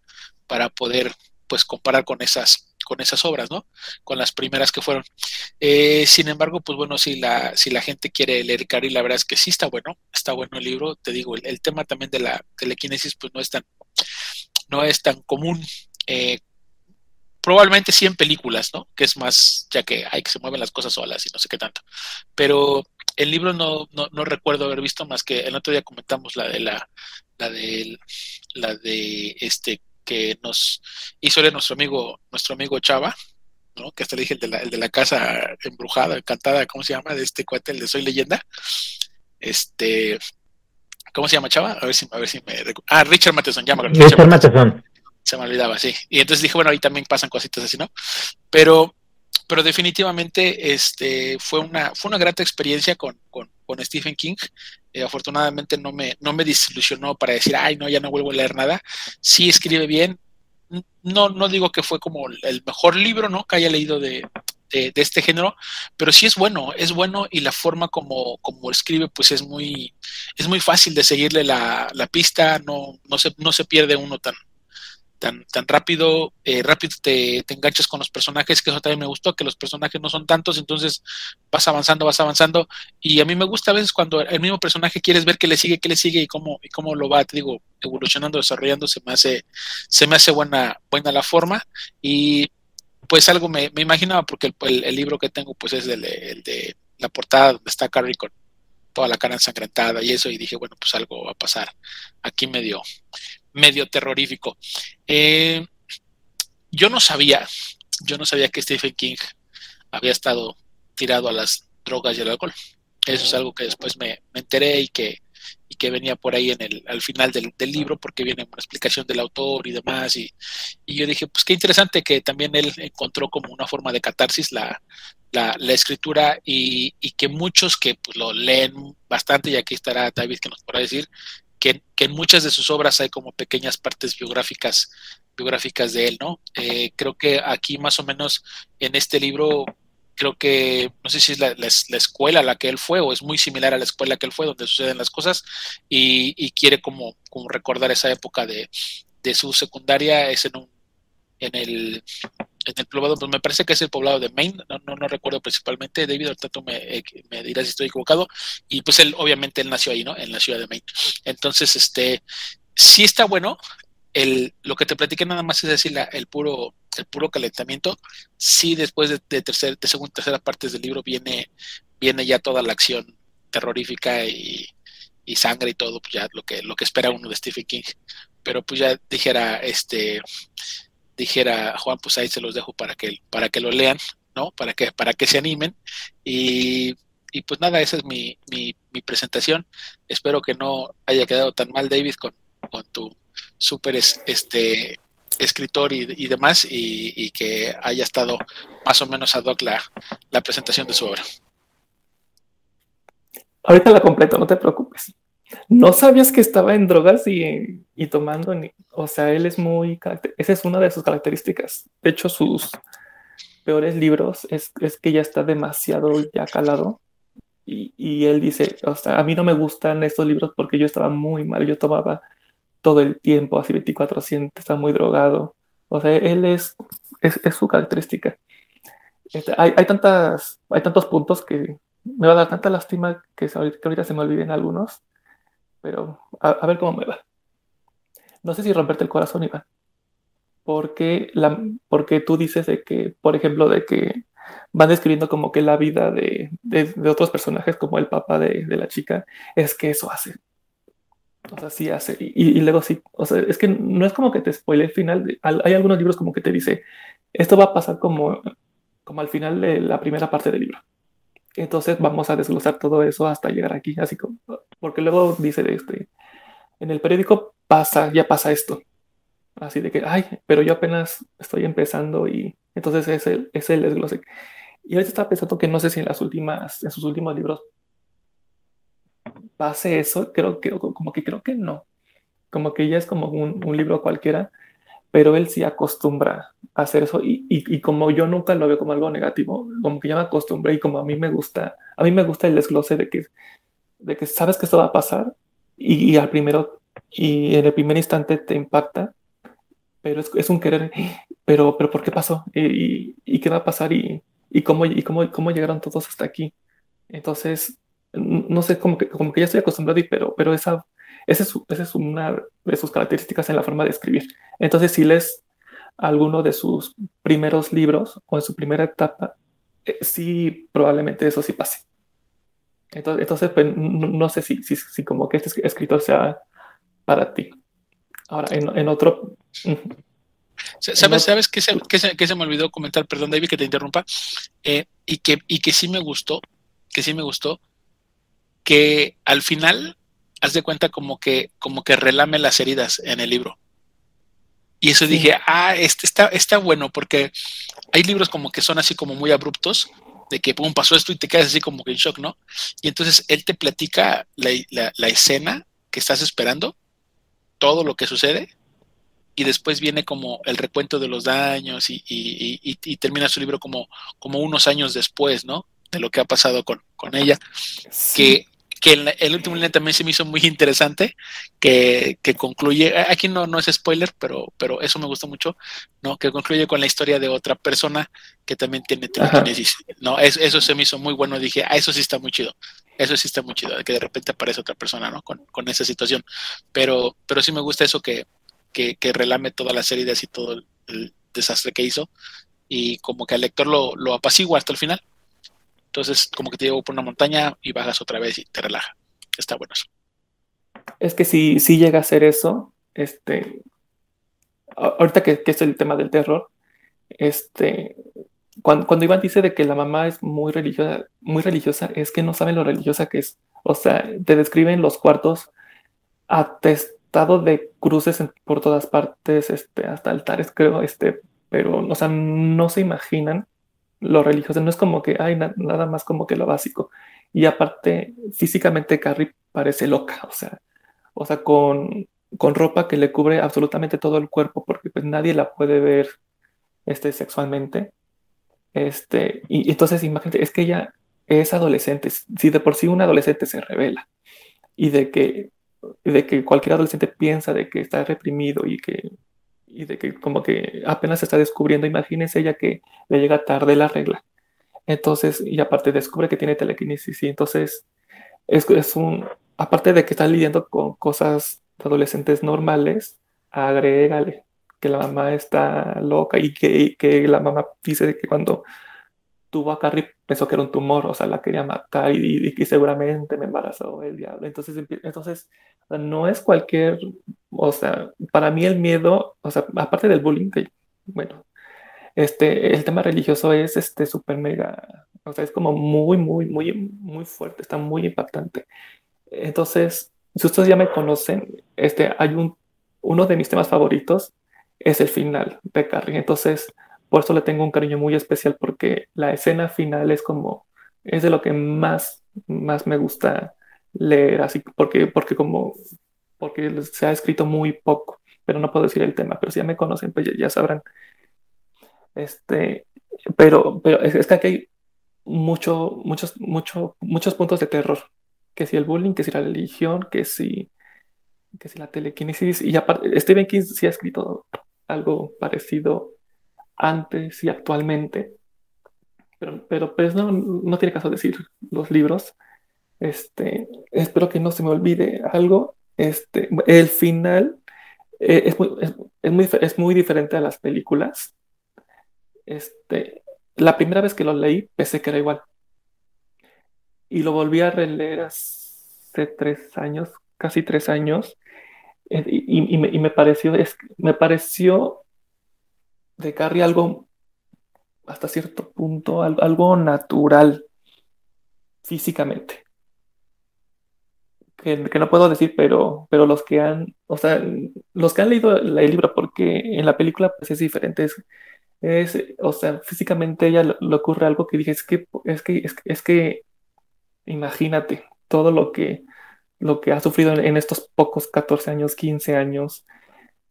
para poder pues comparar con esas con esas obras, ¿no? Con las primeras que fueron. Eh, sin embargo, pues bueno, si la, si la gente quiere leer Cari, la verdad es que sí está bueno, está bueno el libro, te digo, el, tema también de la telequinesis, pues no es tan, no es tan común. Eh, probablemente sí en películas, ¿no? Que es más, ya que hay que se mueven las cosas solas y no sé qué tanto. Pero el libro no, no, no recuerdo haber visto más que el otro día comentamos la de la, la de la de este que nos hizo nuestro amigo, nuestro amigo Chava, ¿no? Que hasta le dije el de la, el de la casa embrujada, encantada, ¿cómo se llama? De este cuate, el de Soy Leyenda. Este, ¿cómo se llama Chava? A ver si, a ver si me Ah, Richard Matheson, llama. Richard, Richard Matheson. Se me olvidaba, sí. Y entonces dije, bueno, ahí también pasan cositas así, ¿no? Pero, pero definitivamente este, fue, una, fue una grata experiencia con, con, Stephen King. Eh, afortunadamente no me, no me desilusionó para decir, ay, no, ya no vuelvo a leer nada. Sí escribe bien. No, no digo que fue como el mejor libro, ¿no? Que haya leído de, de, de, este género, pero sí es bueno, es bueno y la forma como, como escribe, pues es muy, es muy fácil de seguirle la, la pista, no, no, se, no se pierde uno tan, tan, tan rápido, eh, rápido te, enganchas con los personajes, que eso también me gustó, que los personajes no son tantos, entonces vas avanzando, vas avanzando, y a mí me gusta a veces cuando el mismo personaje quieres ver qué le sigue, qué le sigue y cómo, y cómo lo va, te digo, evolucionando, desarrollando, se me hace, se me hace buena, buena la forma, y pues algo me, me imaginaba, porque el, libro que tengo pues es el, el de la portada donde está Carrie con toda la cara ensangrentada y eso, y dije, bueno, pues algo va a pasar aquí medio, medio terrorífico. Eh, yo no sabía, yo no sabía que Stephen King había estado tirado a las drogas y al alcohol. Eso es algo que después me, me enteré y que, y que venía por ahí en el, al final del, libro porque viene una explicación del autor y demás. Y, y, yo dije, pues qué interesante que también él encontró como una forma de catarsis la, la, la escritura y, y, que muchos que pues, lo leen bastante, y aquí estará David que nos podrá decir, que, en muchas de sus obras hay como pequeñas partes biográficas, biográficas de él, ¿no? Eh, creo que aquí más o menos en este libro creo que, no sé si es la, escuela a la que él fue o es muy similar a la escuela que él fue, donde suceden las cosas, y, quiere como, como recordar esa época de, su secundaria, es en, un, en, el, en el poblado, pues me parece que es el poblado de Maine, no, no, recuerdo principalmente, David, ahorita tú me, eh, me dirás si estoy equivocado, y pues él, obviamente, él nació ahí, ¿no? En la ciudad de Maine. Entonces, este, sí está bueno, el, lo que te platiqué nada más es decir, el puro el puro calentamiento, sí después de, de, tercer, de segunda tercera partes del libro viene, viene ya toda la acción terrorífica y, sangre y todo, pues ya lo que, lo que espera uno de Stephen King. Pero pues ya dijera, este, dijera Juan, pues ahí se los dejo para que, para que lo lean, ¿no? Para que, para que se animen. Y, y pues nada, esa es mi, mi, mi, presentación. Espero que no haya quedado tan mal, David, con, con tu súper este, escritor y, demás, y, que haya estado más o menos ad hoc la, la presentación de su obra. Ahorita la completo, no te preocupes. No sabías que estaba en drogas y, y tomando, ni, o sea, él es muy, esa es una de sus características. De hecho, sus peores libros es, es que ya está demasiado ya calado. Y, y, él dice, o sea, a mí no me gustan estos libros porque yo estaba muy mal, yo tomaba todo el tiempo, así 24-7, está muy drogado. O sea, él es, es, su característica. Este, hay, hay, tantas, hay tantos puntos que me va a dar tanta lástima que, ahorita se me olviden algunos, pero a, ver cómo me va. No sé si romperte el corazón, Iván, porque, la, porque tú dices de que, por ejemplo, de que van describiendo como que la vida de, de, otros personajes, como el papá de, de, la chica, es que eso hace. O sea, sí hace. Y, luego sí, o sea, es que no es como que te spoile el final. hay algunos libros como que te dice, esto va a pasar como, como al final de la primera parte del libro. Entonces vamos a desglosar todo eso hasta llegar aquí, así como, porque luego dice este, en el periódico pasa, ya pasa esto. Así de que, ay, pero yo apenas estoy empezando y entonces es el, es el desglose. Y ahorita estaba pensando que no sé si en las últimas, en sus últimos libros pase eso, creo que, como que creo que no. Como que ya es como un, libro cualquiera, pero él sí acostumbra a hacer eso y, y, como yo nunca lo veo como algo negativo, como que ya me acostumbré y como a mí me gusta, a mí me gusta el desglose de que, de que sabes que esto va a pasar y, al primero, y en el primer instante te impacta, pero es, es un querer, pero, pero ¿por qué pasó? ¿Y, y qué va a pasar? ¿Y, y, cómo, y cómo, cómo llegaron todos hasta aquí? Entonces, no sé, como que, como que ya estoy acostumbrado, y, pero, pero esa, esa, es, esa es una de sus características en la forma de escribir. Entonces, si lees alguno de sus primeros libros o en su primera etapa, eh, sí, probablemente eso sí pase. Entonces, entonces pues, no, sé si, si, si, como que este escritor sea para ti. Ahora, en, en otro... ¿Sabes, ¿sabes qué, se, qué, se, qué se me olvidó comentar? Perdón, David, que te interrumpa. Eh, y, que, y que sí me gustó, que sí me gustó, que al final, haz de cuenta como que, como que relame las heridas en el libro. Y eso dije, ah, este está, está bueno, porque hay libros como que son así como muy abruptos, de que pum, pasó esto y te quedas así como que en shock, ¿no? Y entonces él te platica la, escena que estás esperando, todo lo que sucede, y después viene como el recuento de los daños y, y, termina su libro como, como unos años después, ¿no? De lo que ha pasado con, con ella, que que el, el, último línea también se me hizo muy interesante, que, que, concluye, aquí no, no es spoiler, pero, pero eso me gusta mucho, ¿no? Que concluye con la historia de otra persona que también tiene telequinesis, ¿no? eso se me hizo muy bueno, dije, ah, eso sí está muy chido, eso sí está muy chido, que de repente aparece otra persona, ¿no? Con, con esa situación, pero, pero sí me gusta eso que, que, que relame todas las heridas y todo el, desastre que hizo, y como que al lector lo, lo apacigua hasta el final. Entonces, como que te llevo por una montaña y bajas otra vez y te relaja. Está bueno eso. Es que si, si llega a ser eso, este, ahorita que, es el tema del terror, este, cuando, cuando, Iván dice de que la mamá es muy religiosa, muy religiosa, es que no saben lo religiosa que es. O sea, te describen los cuartos atestado de cruces por todas partes, este, hasta altares, creo, este, pero, o sea, no se imaginan lo religioso, no es como que hay nada más como que lo básico. Y aparte, físicamente Carrie parece loca, o sea, o sea, con, con ropa que le cubre absolutamente todo el cuerpo, porque pues nadie la puede ver este, sexualmente. Este, y entonces imagínate, es que ella es adolescente, si de por sí un adolescente se revela y de que, de que cualquier adolescente piensa de que está reprimido y que y de que como que apenas se está descubriendo, imagínense ella que le llega tarde la regla. Entonces, y aparte descubre que tiene telequinesis y entonces es, es un, aparte de que está lidiando con cosas de adolescentes normales, agrégale que la mamá está loca y que, que la mamá dice que cuando tuvo a Carrie pensó que era un tumor, o sea, la quería matar y, que seguramente me embarazó el diablo. Entonces, entonces, no es cualquier, o sea, para mí el miedo, o sea, aparte del bullying, bueno, este, el tema religioso es este súper mega, o sea, es como muy, muy, muy, muy fuerte, está muy impactante. Entonces, si ustedes ya me conocen, este, hay un, uno de mis temas favoritos es el final de Carrie. Entonces, por eso le tengo un cariño muy especial porque la escena final es como, es de lo que más, más me gusta leer, así, porque, porque como, porque se ha escrito muy poco, pero no puedo decir el tema, pero si ya me conocen, pues ya, sabrán. Este, pero, pero es, que aquí hay mucho, muchos, mucho, muchos puntos de terror, que si el bullying, que si la religión, que si, que si la telequinesis, y aparte, Stephen King sí ha escrito algo parecido antes y actualmente. Pero, pero pues no, no tiene caso decir los libros. Este, espero que no se me olvide algo. Este, el final eh, es, muy, diferente a las películas. Este, la primera vez que lo leí pensé que era igual. Y lo volví a releer hace tres años, casi tres años. Eh, y, me, y me, pareció, me pareció de Carrie algo, hasta cierto punto, algo, natural físicamente. Que, no puedo decir, pero, pero los que han, o sea, los que han leído el libro, porque en la película pues es diferente, es, o sea, físicamente ella le, ocurre algo que dije, es que, es que, es, que, imagínate todo lo que, lo que ha sufrido en, en, estos pocos 14 años, 15 años,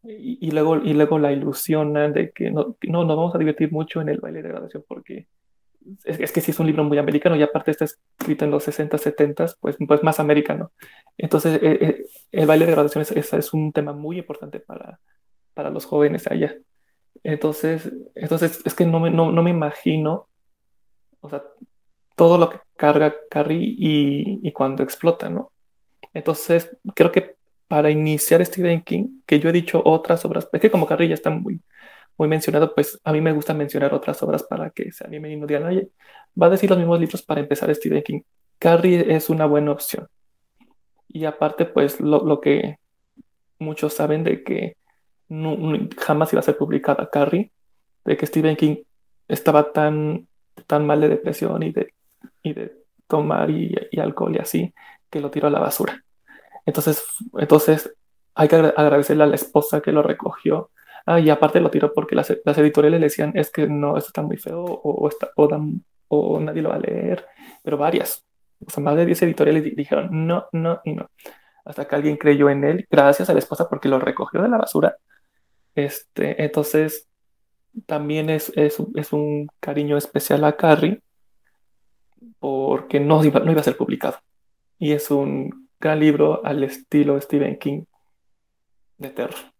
y, luego, y luego la ilusionan de que no, no, nos vamos a divertir mucho en el baile de graduación porque es, que si es un libro muy americano y aparte está escrito en los 60, 70, pues, pues más americano. Entonces, eh, eh, el baile de graduación es, es, un tema muy importante para, para los jóvenes allá. Entonces, entonces es que no me, no, no me imagino, o sea, todo lo que carga Carrie y, y cuando explota, ¿no? Entonces, creo que para iniciar Stephen King, que yo he dicho otras obras, es que como Carrie ya está muy, muy mencionado, pues a mí me gusta mencionar otras obras para que se animen y no digan, oye, va a decir los mismos libros para empezar Stephen King. Carrie es una buena opción. Y aparte, pues lo, que muchos saben de que jamás iba a ser publicada Carrie, de que Stephen King estaba tan, tan mal de depresión y de, y de tomar y, y alcohol y así, que lo tiró a la basura. Entonces, entonces hay que agradecerle a la esposa que lo recogió. Ah, y aparte lo tiró porque las, editoriales le decían, es que no, esto está muy feo o, está, o, nadie lo va a leer, pero varias, o sea, más de 10 editoriales dijeron no, no y no. Hasta que alguien creyó en él, gracias a la esposa porque lo recogió de la basura. Este, entonces, también es, es, es un cariño especial a Carrie porque no iba, no iba a ser publicado. Y es un gran libro al estilo Stephen King de terror.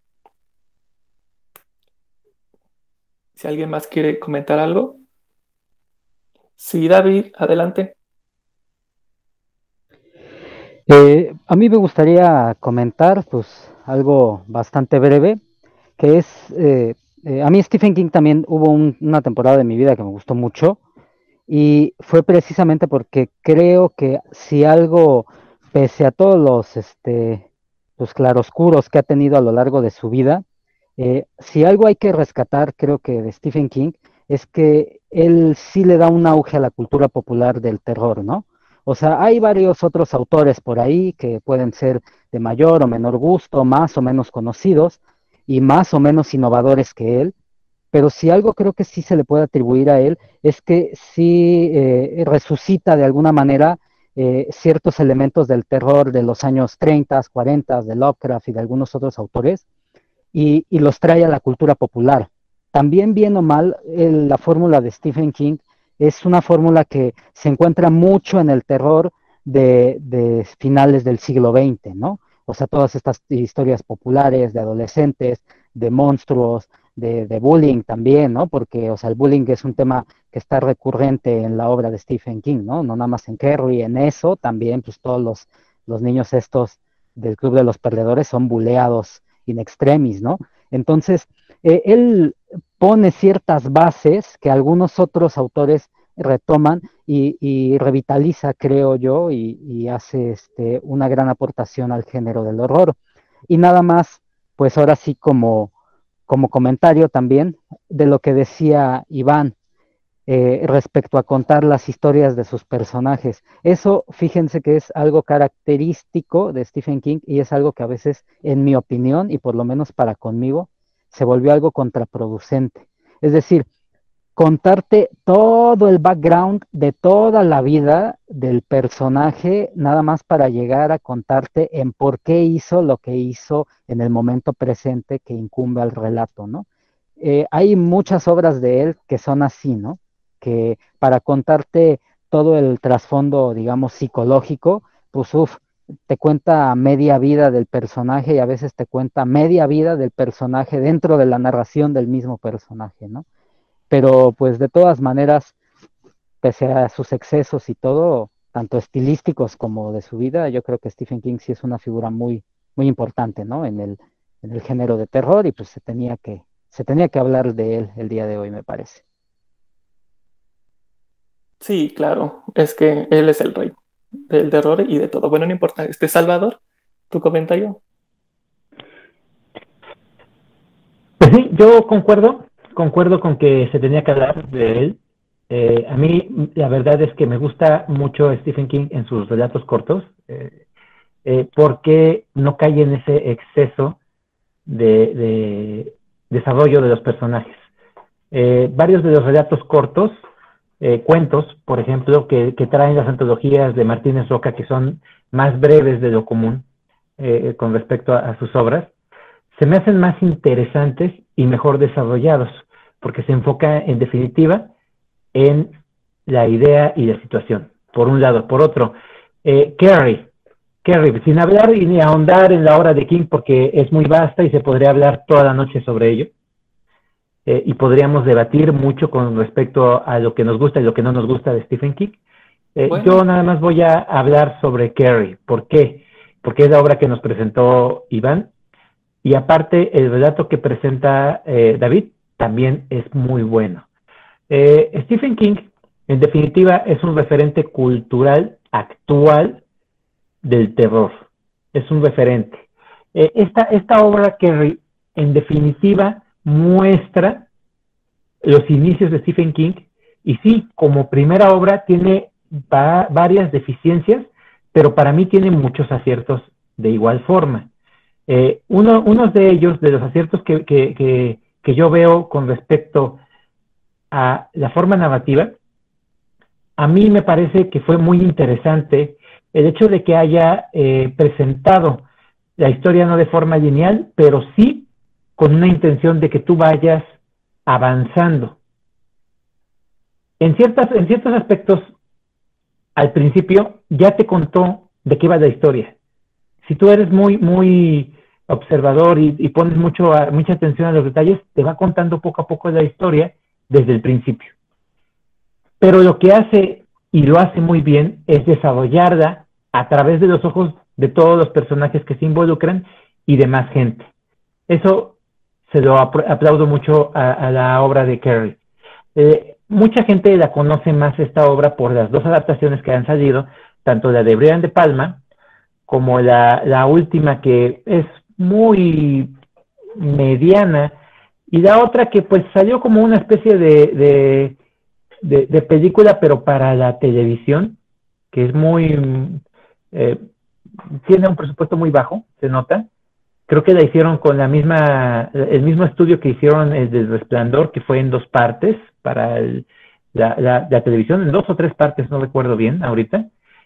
Si alguien más quiere comentar algo. Sí, David, adelante. Eh, a mí me gustaría comentar pues algo bastante breve, que es, eh, eh, a mí Stephen King también hubo una temporada de mi vida que me gustó mucho y fue precisamente porque creo que si algo pese a todos los, este, los claroscuros que ha tenido a lo largo de su vida, eh, si algo hay que rescatar, creo que de Stephen King, es que él sí le da un auge a la cultura popular del terror, ¿no? O sea, hay varios otros autores por ahí que pueden ser de mayor o menor gusto, más o menos conocidos y más o menos innovadores que él, pero si algo creo que sí se le puede atribuir a él es que sí eh, resucita de alguna manera eh, ciertos elementos del terror de los años 30, 40, de Lovecraft y de algunos otros autores, y, los trae a la cultura popular. también bien o mal, la fórmula de Stephen King es una fórmula que se encuentra mucho en el terror de, finales del siglo XX, ¿no? O sea, todas estas historias populares de adolescentes, de monstruos, de, de, bullying también, ¿no? Porque, o sea, el bullying es un tema que está recurrente en la obra de Stephen King, ¿no? No nada más en Kerry, en eso, también, pues todos los, los niños estos del Club de los Perdedores son buleados in extremis, ¿no? Entonces, eh, él pone ciertas bases que algunos otros autores retoman y, revitaliza, creo yo, y, hace este, una gran aportación al género del horror. Y nada más, pues ahora sí como, como comentario también de lo que decía Iván eh, respecto a contar las historias de sus personajes. Eso, fíjense que es algo característico de Stephen King y es algo que a veces, en mi opinión, y por lo menos para conmigo, se volvió algo contraproducente. Es decir, contarte todo el background de toda la vida del personaje, nada más para llegar a contarte en por qué hizo lo que hizo en el momento presente que incumbe al relato, ¿no? Eh, hay muchas obras de él que son así, ¿no? Que para contarte todo el trasfondo, digamos, psicológico, pues uff, te cuenta media vida del personaje y a veces te cuenta media vida del personaje dentro de la narración del mismo personaje, ¿no? Pero pues de todas maneras, pese a sus excesos y todo, tanto estilísticos como de su vida, yo creo que Stephen King sí es una figura muy, muy importante, ¿no? En el, en el género de terror y pues se tenía que, se tenía que hablar de él el día de hoy, me parece. Sí, claro, es que él es el rey del terror y de todo. Bueno, no importa. Este Salvador, tu comentario. Pues sí, yo concuerdo, concuerdo con que se tenía que hablar de él. Eh, a mí la verdad es que me gusta mucho Stephen King en sus relatos cortos, eh, eh, porque no cae en ese exceso de desarrollo de los personajes. varios de los relatos cortos eh, cuentos, por ejemplo, que, traen las antologías de Martínez Roca, que son más breves de lo común eh, con respecto a, sus obras, se me hacen más interesantes y mejor desarrollados, porque se enfoca en definitiva en la idea y la situación, por un lado. Por otro, eh, Carrie, sin hablar y ni ahondar en la obra de King, porque es muy vasta y se podría hablar toda la noche sobre ello eh, y podríamos debatir mucho con respecto a lo que nos gusta y lo que no nos gusta de Stephen King. Eh, yo nada más voy a hablar sobre Carrie. ¿Por qué? Porque es la obra que nos presentó Iván y aparte el relato que presenta eh, David también es muy bueno. Stephen King, en definitiva, es un referente cultural actual del terror. Es un referente. esta, esta obra, Carrie, en definitiva, muestra los inicios de Stephen King y sí, como primera obra tiene varias deficiencias, pero para mí tiene muchos aciertos de igual forma. Eh, uno, de ellos, de los aciertos que, que, yo veo con respecto a la forma narrativa, a mí me parece que fue muy interesante el hecho de que haya eh, presentado la historia no de forma lineal, pero sí con una intención de que tú vayas avanzando. En, ciertas, en ciertos aspectos, al principio ya te contó de qué va la historia. Si tú eres muy, muy observador y, pones mucho, mucha atención a los detalles, te va contando poco a poco la historia desde el principio. Pero lo que hace, y lo hace muy bien, es desarrollarla a través de los ojos de todos los personajes que se involucran y de más gente. Eso se lo aplaudo mucho a, la obra de Kerry. Eh, mucha gente la conoce más esta obra por las dos adaptaciones que han salido, tanto la de Brian de Palma como la, última que es muy mediana y la otra que pues salió como una especie de, de, película pero para la televisión, que es muy... Eh, tiene un presupuesto muy bajo, se nota, creo que la hicieron con la misma, el mismo estudio que hicieron el del Resplandor, que fue en dos partes para la, televisión, en dos o tres partes, no recuerdo bien ahorita.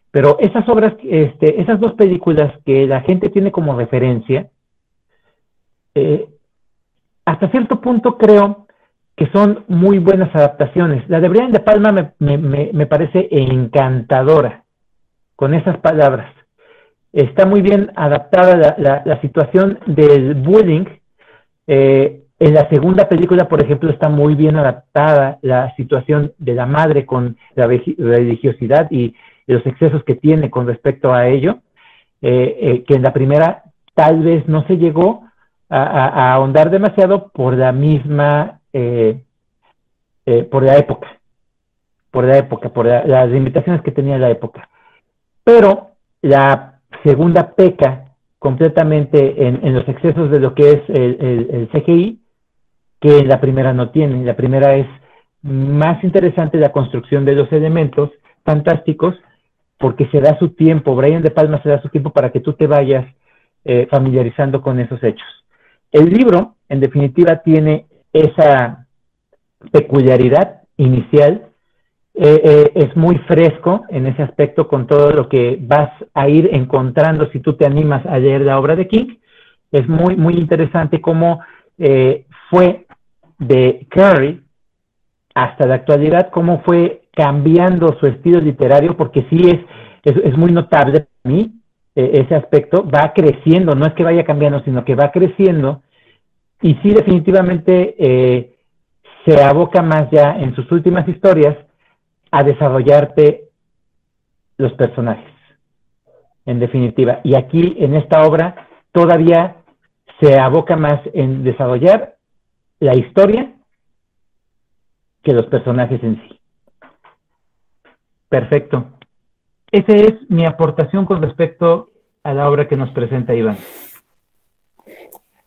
Pero esas obras, este, esas dos películas que la gente tiene como referencia, eh, hasta cierto punto creo que son muy buenas adaptaciones. La de Brian De Palma me, me, me parece encantadora con esas palabras. Está muy bien adaptada la, situación del bullying. Eh, en la segunda película, por ejemplo, está muy bien adaptada la situación de la madre con la religiosidad y los excesos que tiene con respecto a ello, eh, eh, que en la primera tal vez no se llegó a, ahondar demasiado por la misma, por la época, por la época, por las limitaciones que tenía la época. Pero la segunda peca completamente en, los excesos de lo que es el, CGI, que la primera no tiene. La primera es más interesante la construcción de los elementos fantásticos porque se da su tiempo, Brian De Palma se da su tiempo para que tú te vayas eh, familiarizando con esos hechos. El libro, en definitiva, tiene esa peculiaridad inicial, eh, eh, es muy fresco en ese aspecto con todo lo que vas a ir encontrando si tú te animas a leer la obra de King. Es muy, muy interesante cómo fue de Curry hasta la actualidad, cómo fue cambiando su estilo literario, porque sí es, es, muy notable para mí e, ese aspecto, va creciendo, no es que vaya cambiando, sino que va creciendo, y sí definitivamente eh, se aboca más ya en sus últimas historias a desarrollarte los personajes, en definitiva. Y aquí en esta obra todavía se aboca más en desarrollar la historia que los personajes en sí. Perfecto. Esa es mi aportación con respecto a la obra que nos presenta Iván.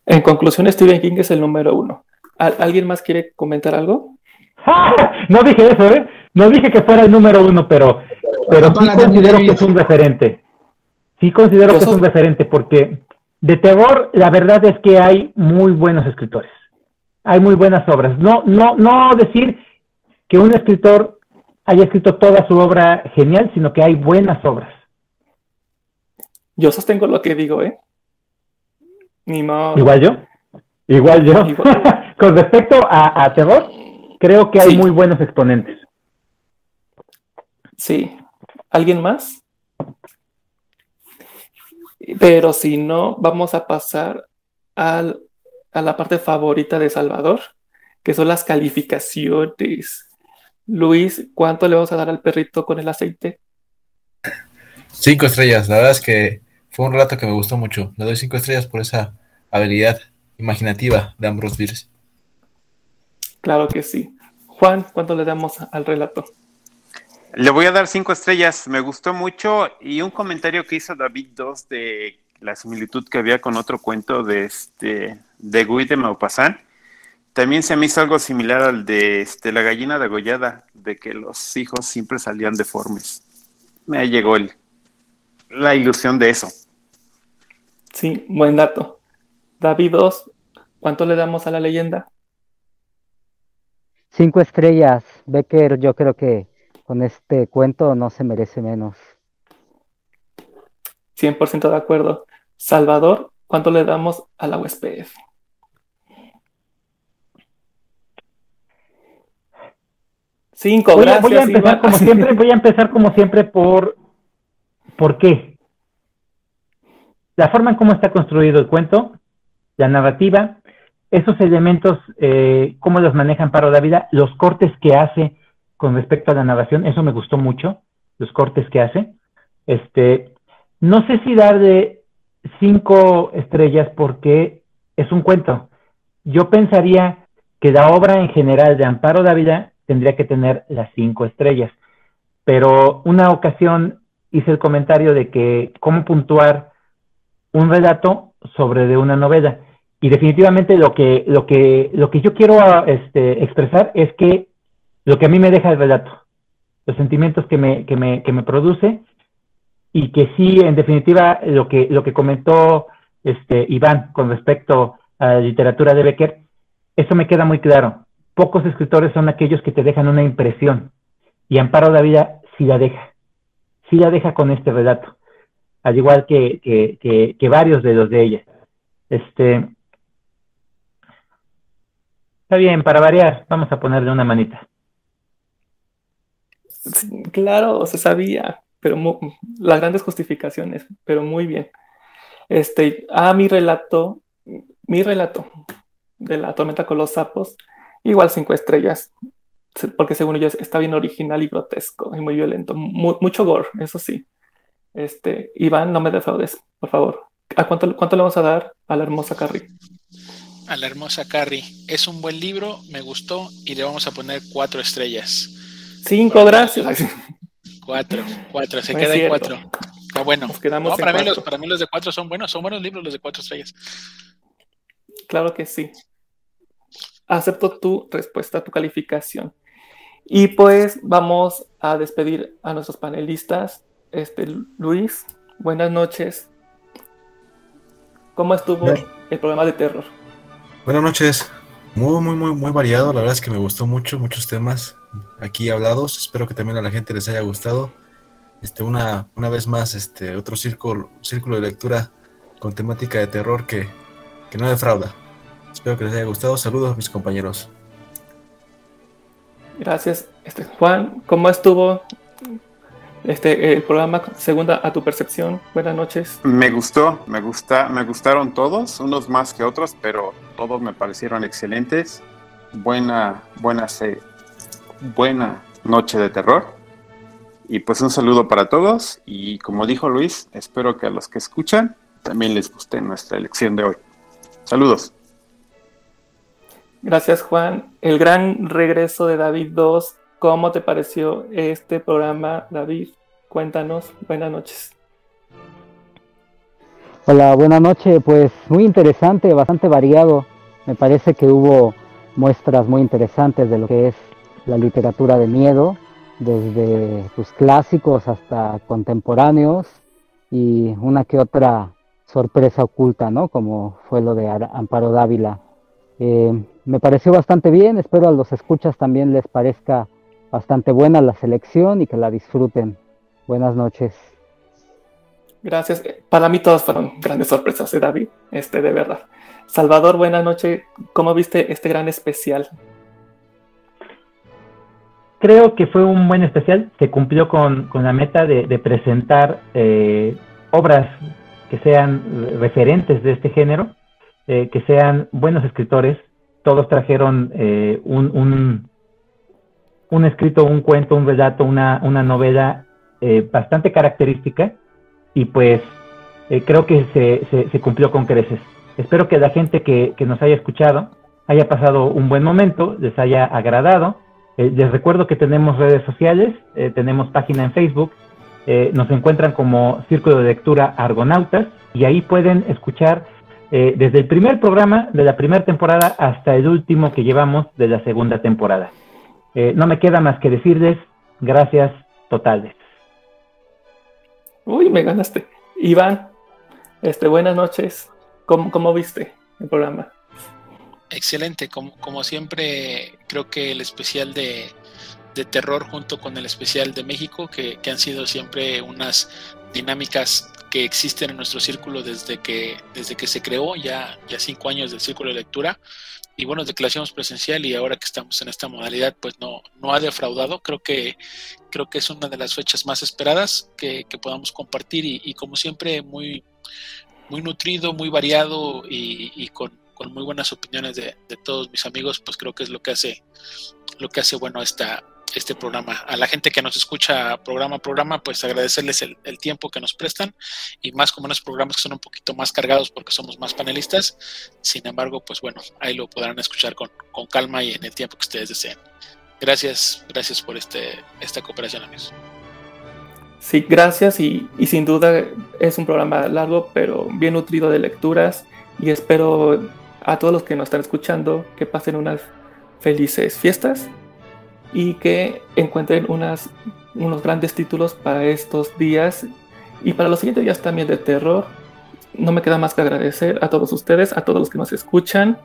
En conclusión, Stephen King es el número uno. ¿Alguien más quiere comentar algo? No dije eso, ¿eh? No dije que fuera el número uno, pero, pero sí considero que es un referente. Sí considero que es un referente porque de terror, la verdad es que hay muy buenos escritores hay muy buenas obras. No, no, no decir que un escritor haya escrito toda su obra genial, sino que hay buenas obras. Yo sostengo lo que digo, ¿eh? Ni Igual yo. Igual yo. Con respecto a, a, terror, creo que hay muy buenos exponentes. Sí. ¿Alguien más? Pero si no, vamos a pasar al a la parte favorita de Salvador, que son las calificaciones. Luis, ¿cuánto le vamos a dar al perrito con el aceite? Cinco estrellas. La verdad es que fue un rato que me gustó mucho. Le doy cinco estrellas por esa habilidad imaginativa de Ambrose Bierce. Claro que sí. Juan, ¿cuánto le damos al relato? Le voy a dar cinco estrellas. Me gustó mucho y un comentario que hizo David 2 de la similitud que había con otro cuento de este de Guy de Maupassant. También se me hizo algo similar al de este, la gallina degollada, de que los hijos siempre salían deformes. Me llegó el, la ilusión de eso. Sí, buen dato. David 2, ¿cuánto le damos a la leyenda? Cinco estrellas. Becker, yo creo que con este cuento no se merece menos. 100% de acuerdo. Salvador, ¿cuánto le damos a la USPF? Cinco, voy, gracias. Voy a empezar como siempre, voy a empezar como siempre por ¿por qué? La forma en cómo está construido el cuento, la narrativa, esos elementos, eh, cómo los manejan para la vida, los cortes que hace con respecto a la narración, eso me gustó mucho, los cortes que hace. Este, no sé si darle cinco estrellas porque es un cuento. Yo pensaría que la obra en general de Amparo Dávila tendría que tener las cinco estrellas. Pero una ocasión hice el comentario de que cómo puntuar un relato sobre de una novela. Y definitivamente lo que, lo que, lo que yo quiero este, expresar es que lo que a mí me deja el relato, los sentimientos que me, que me, que me produce, y que sí, en definitiva, lo que, lo que comentó este, Iván con respecto a la literatura de Becker, eso me queda muy claro pocos escritores son aquellos que te dejan una impresión. Y Amparo Davida sí la deja. Sí la deja con este relato. Al igual que, que, varios de los de ella. Este, Está bien, para variar, vamos a ponerle una manita. claro, se sabía, pero las grandes justificaciones, pero muy bien. Este, a mi relato, mi relato de la tormenta con los sapos, igual cinco estrellas, porque según ellos está bien original y grotesco y muy violento, mucho gore, eso sí. Este, Iván, no me defraudes, por favor. ¿A cuánto, cuánto le vamos a dar a la hermosa Carrie? A la hermosa Carrie. Es un buen libro, me gustó y le vamos a poner cuatro estrellas. Cinco, gracias. Cuatro, cuatro, se queda en cuatro. Está bueno. para, mí los, para mí los de cuatro son buenos, son buenos libros los de cuatro estrellas. Claro que sí. Acepto tu respuesta, tu calificación. Y pues vamos a despedir a nuestros panelistas. Este, Luis, buenas noches. ¿Cómo estuvo el programa de terror? Buenas noches. Muy, muy, muy, muy variado. La verdad es que me gustó mucho, muchos temas aquí hablados. Espero que también a la gente les haya gustado. Este, una, una vez más, este, otro círculo, círculo de lectura con temática de terror que, que no defrauda. Espero que les haya gustado. Saludos, mis compañeros. Gracias, este, Juan. ¿Cómo estuvo este el programa Segunda a tu percepción? Buenas noches. Me gustó, me gusta, me gustaron todos, unos más que otros, pero todos me parecieron excelentes. Buena, buena, buena noche de terror. Y pues un saludo para todos y como dijo Luis, espero que a los que escuchan también les guste nuestra elección de hoy. Saludos. Gracias, Juan. El gran regreso de David 2. ¿Cómo te pareció este programa, David? Cuéntanos. Buenas noches. Hola, buenas noches. Pues muy interesante, bastante variado. Me parece que hubo muestras muy interesantes de lo que es la literatura de miedo, desde sus clásicos hasta contemporáneos y una que otra sorpresa oculta, ¿no? Como fue lo de Amparo Dávila. Eh, me pareció bastante bien, espero a los escuchas también les parezca bastante buena la selección y que la disfruten. Buenas noches. Gracias. Para mí todas fueron grandes sorpresas, de ¿eh, David? Este, de verdad. Salvador, buenas noches. ¿Cómo viste este gran especial? Creo que fue un buen especial. Se cumplió con, la meta de, presentar eh, obras que sean referentes de este género, eh, que sean buenos escritores, todos trajeron eh, un, un, escrito, un cuento, un relato, una, una novela eh, bastante característica y pues eh, creo que se, se, cumplió con creces. Espero que la gente que, que, nos haya escuchado haya pasado un buen momento, les haya agradado. les recuerdo que tenemos redes sociales, tenemos página en Facebook, nos encuentran como Círculo de Lectura Argonautas y ahí pueden escuchar eh, desde el primer programa de la primera temporada hasta el último que llevamos de la segunda temporada. Eh, no me queda más que decirles gracias totales. Uy, me ganaste. Iván, este, buenas noches. ¿Cómo, cómo viste el programa? Excelente, como, como siempre, creo que el especial de, de terror junto con el especial de México, que, que, han sido siempre unas dinámicas que existen en nuestro círculo desde que, desde que se creó, ya, ya cinco años del círculo de lectura. Y bueno, de presencial y ahora que estamos en esta modalidad, pues no, no ha defraudado. Creo que, creo que es una de las fechas más esperadas que, podamos compartir y, como siempre muy, muy nutrido, muy variado y, con, muy buenas opiniones de, de, todos mis amigos, pues creo que es lo que hace, lo que hace bueno esta, este programa. A la gente que nos escucha programa a programa, pues agradecerles el, tiempo que nos prestan y más como unos programas que son un poquito más cargados porque somos más panelistas. Sin embargo, pues bueno, ahí lo podrán escuchar con, calma y en el tiempo que ustedes deseen. Gracias, gracias por este, esta cooperación, amigos. Sí, gracias y, y sin duda es un programa largo, pero bien nutrido de lecturas y espero a todos los que nos están escuchando que pasen unas felices fiestas y que encuentren unos grandes títulos para estos días y para los siguientes días también de terror. No me queda más que agradecer a todos ustedes, a todos los que nos escuchan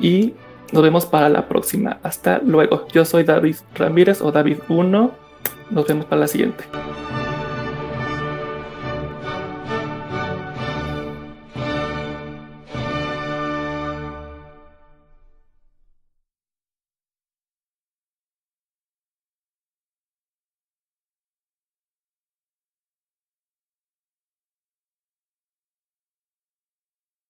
y nos vemos para la próxima. Hasta luego. Yo soy David Ramírez o David 1. Nos vemos para la siguiente.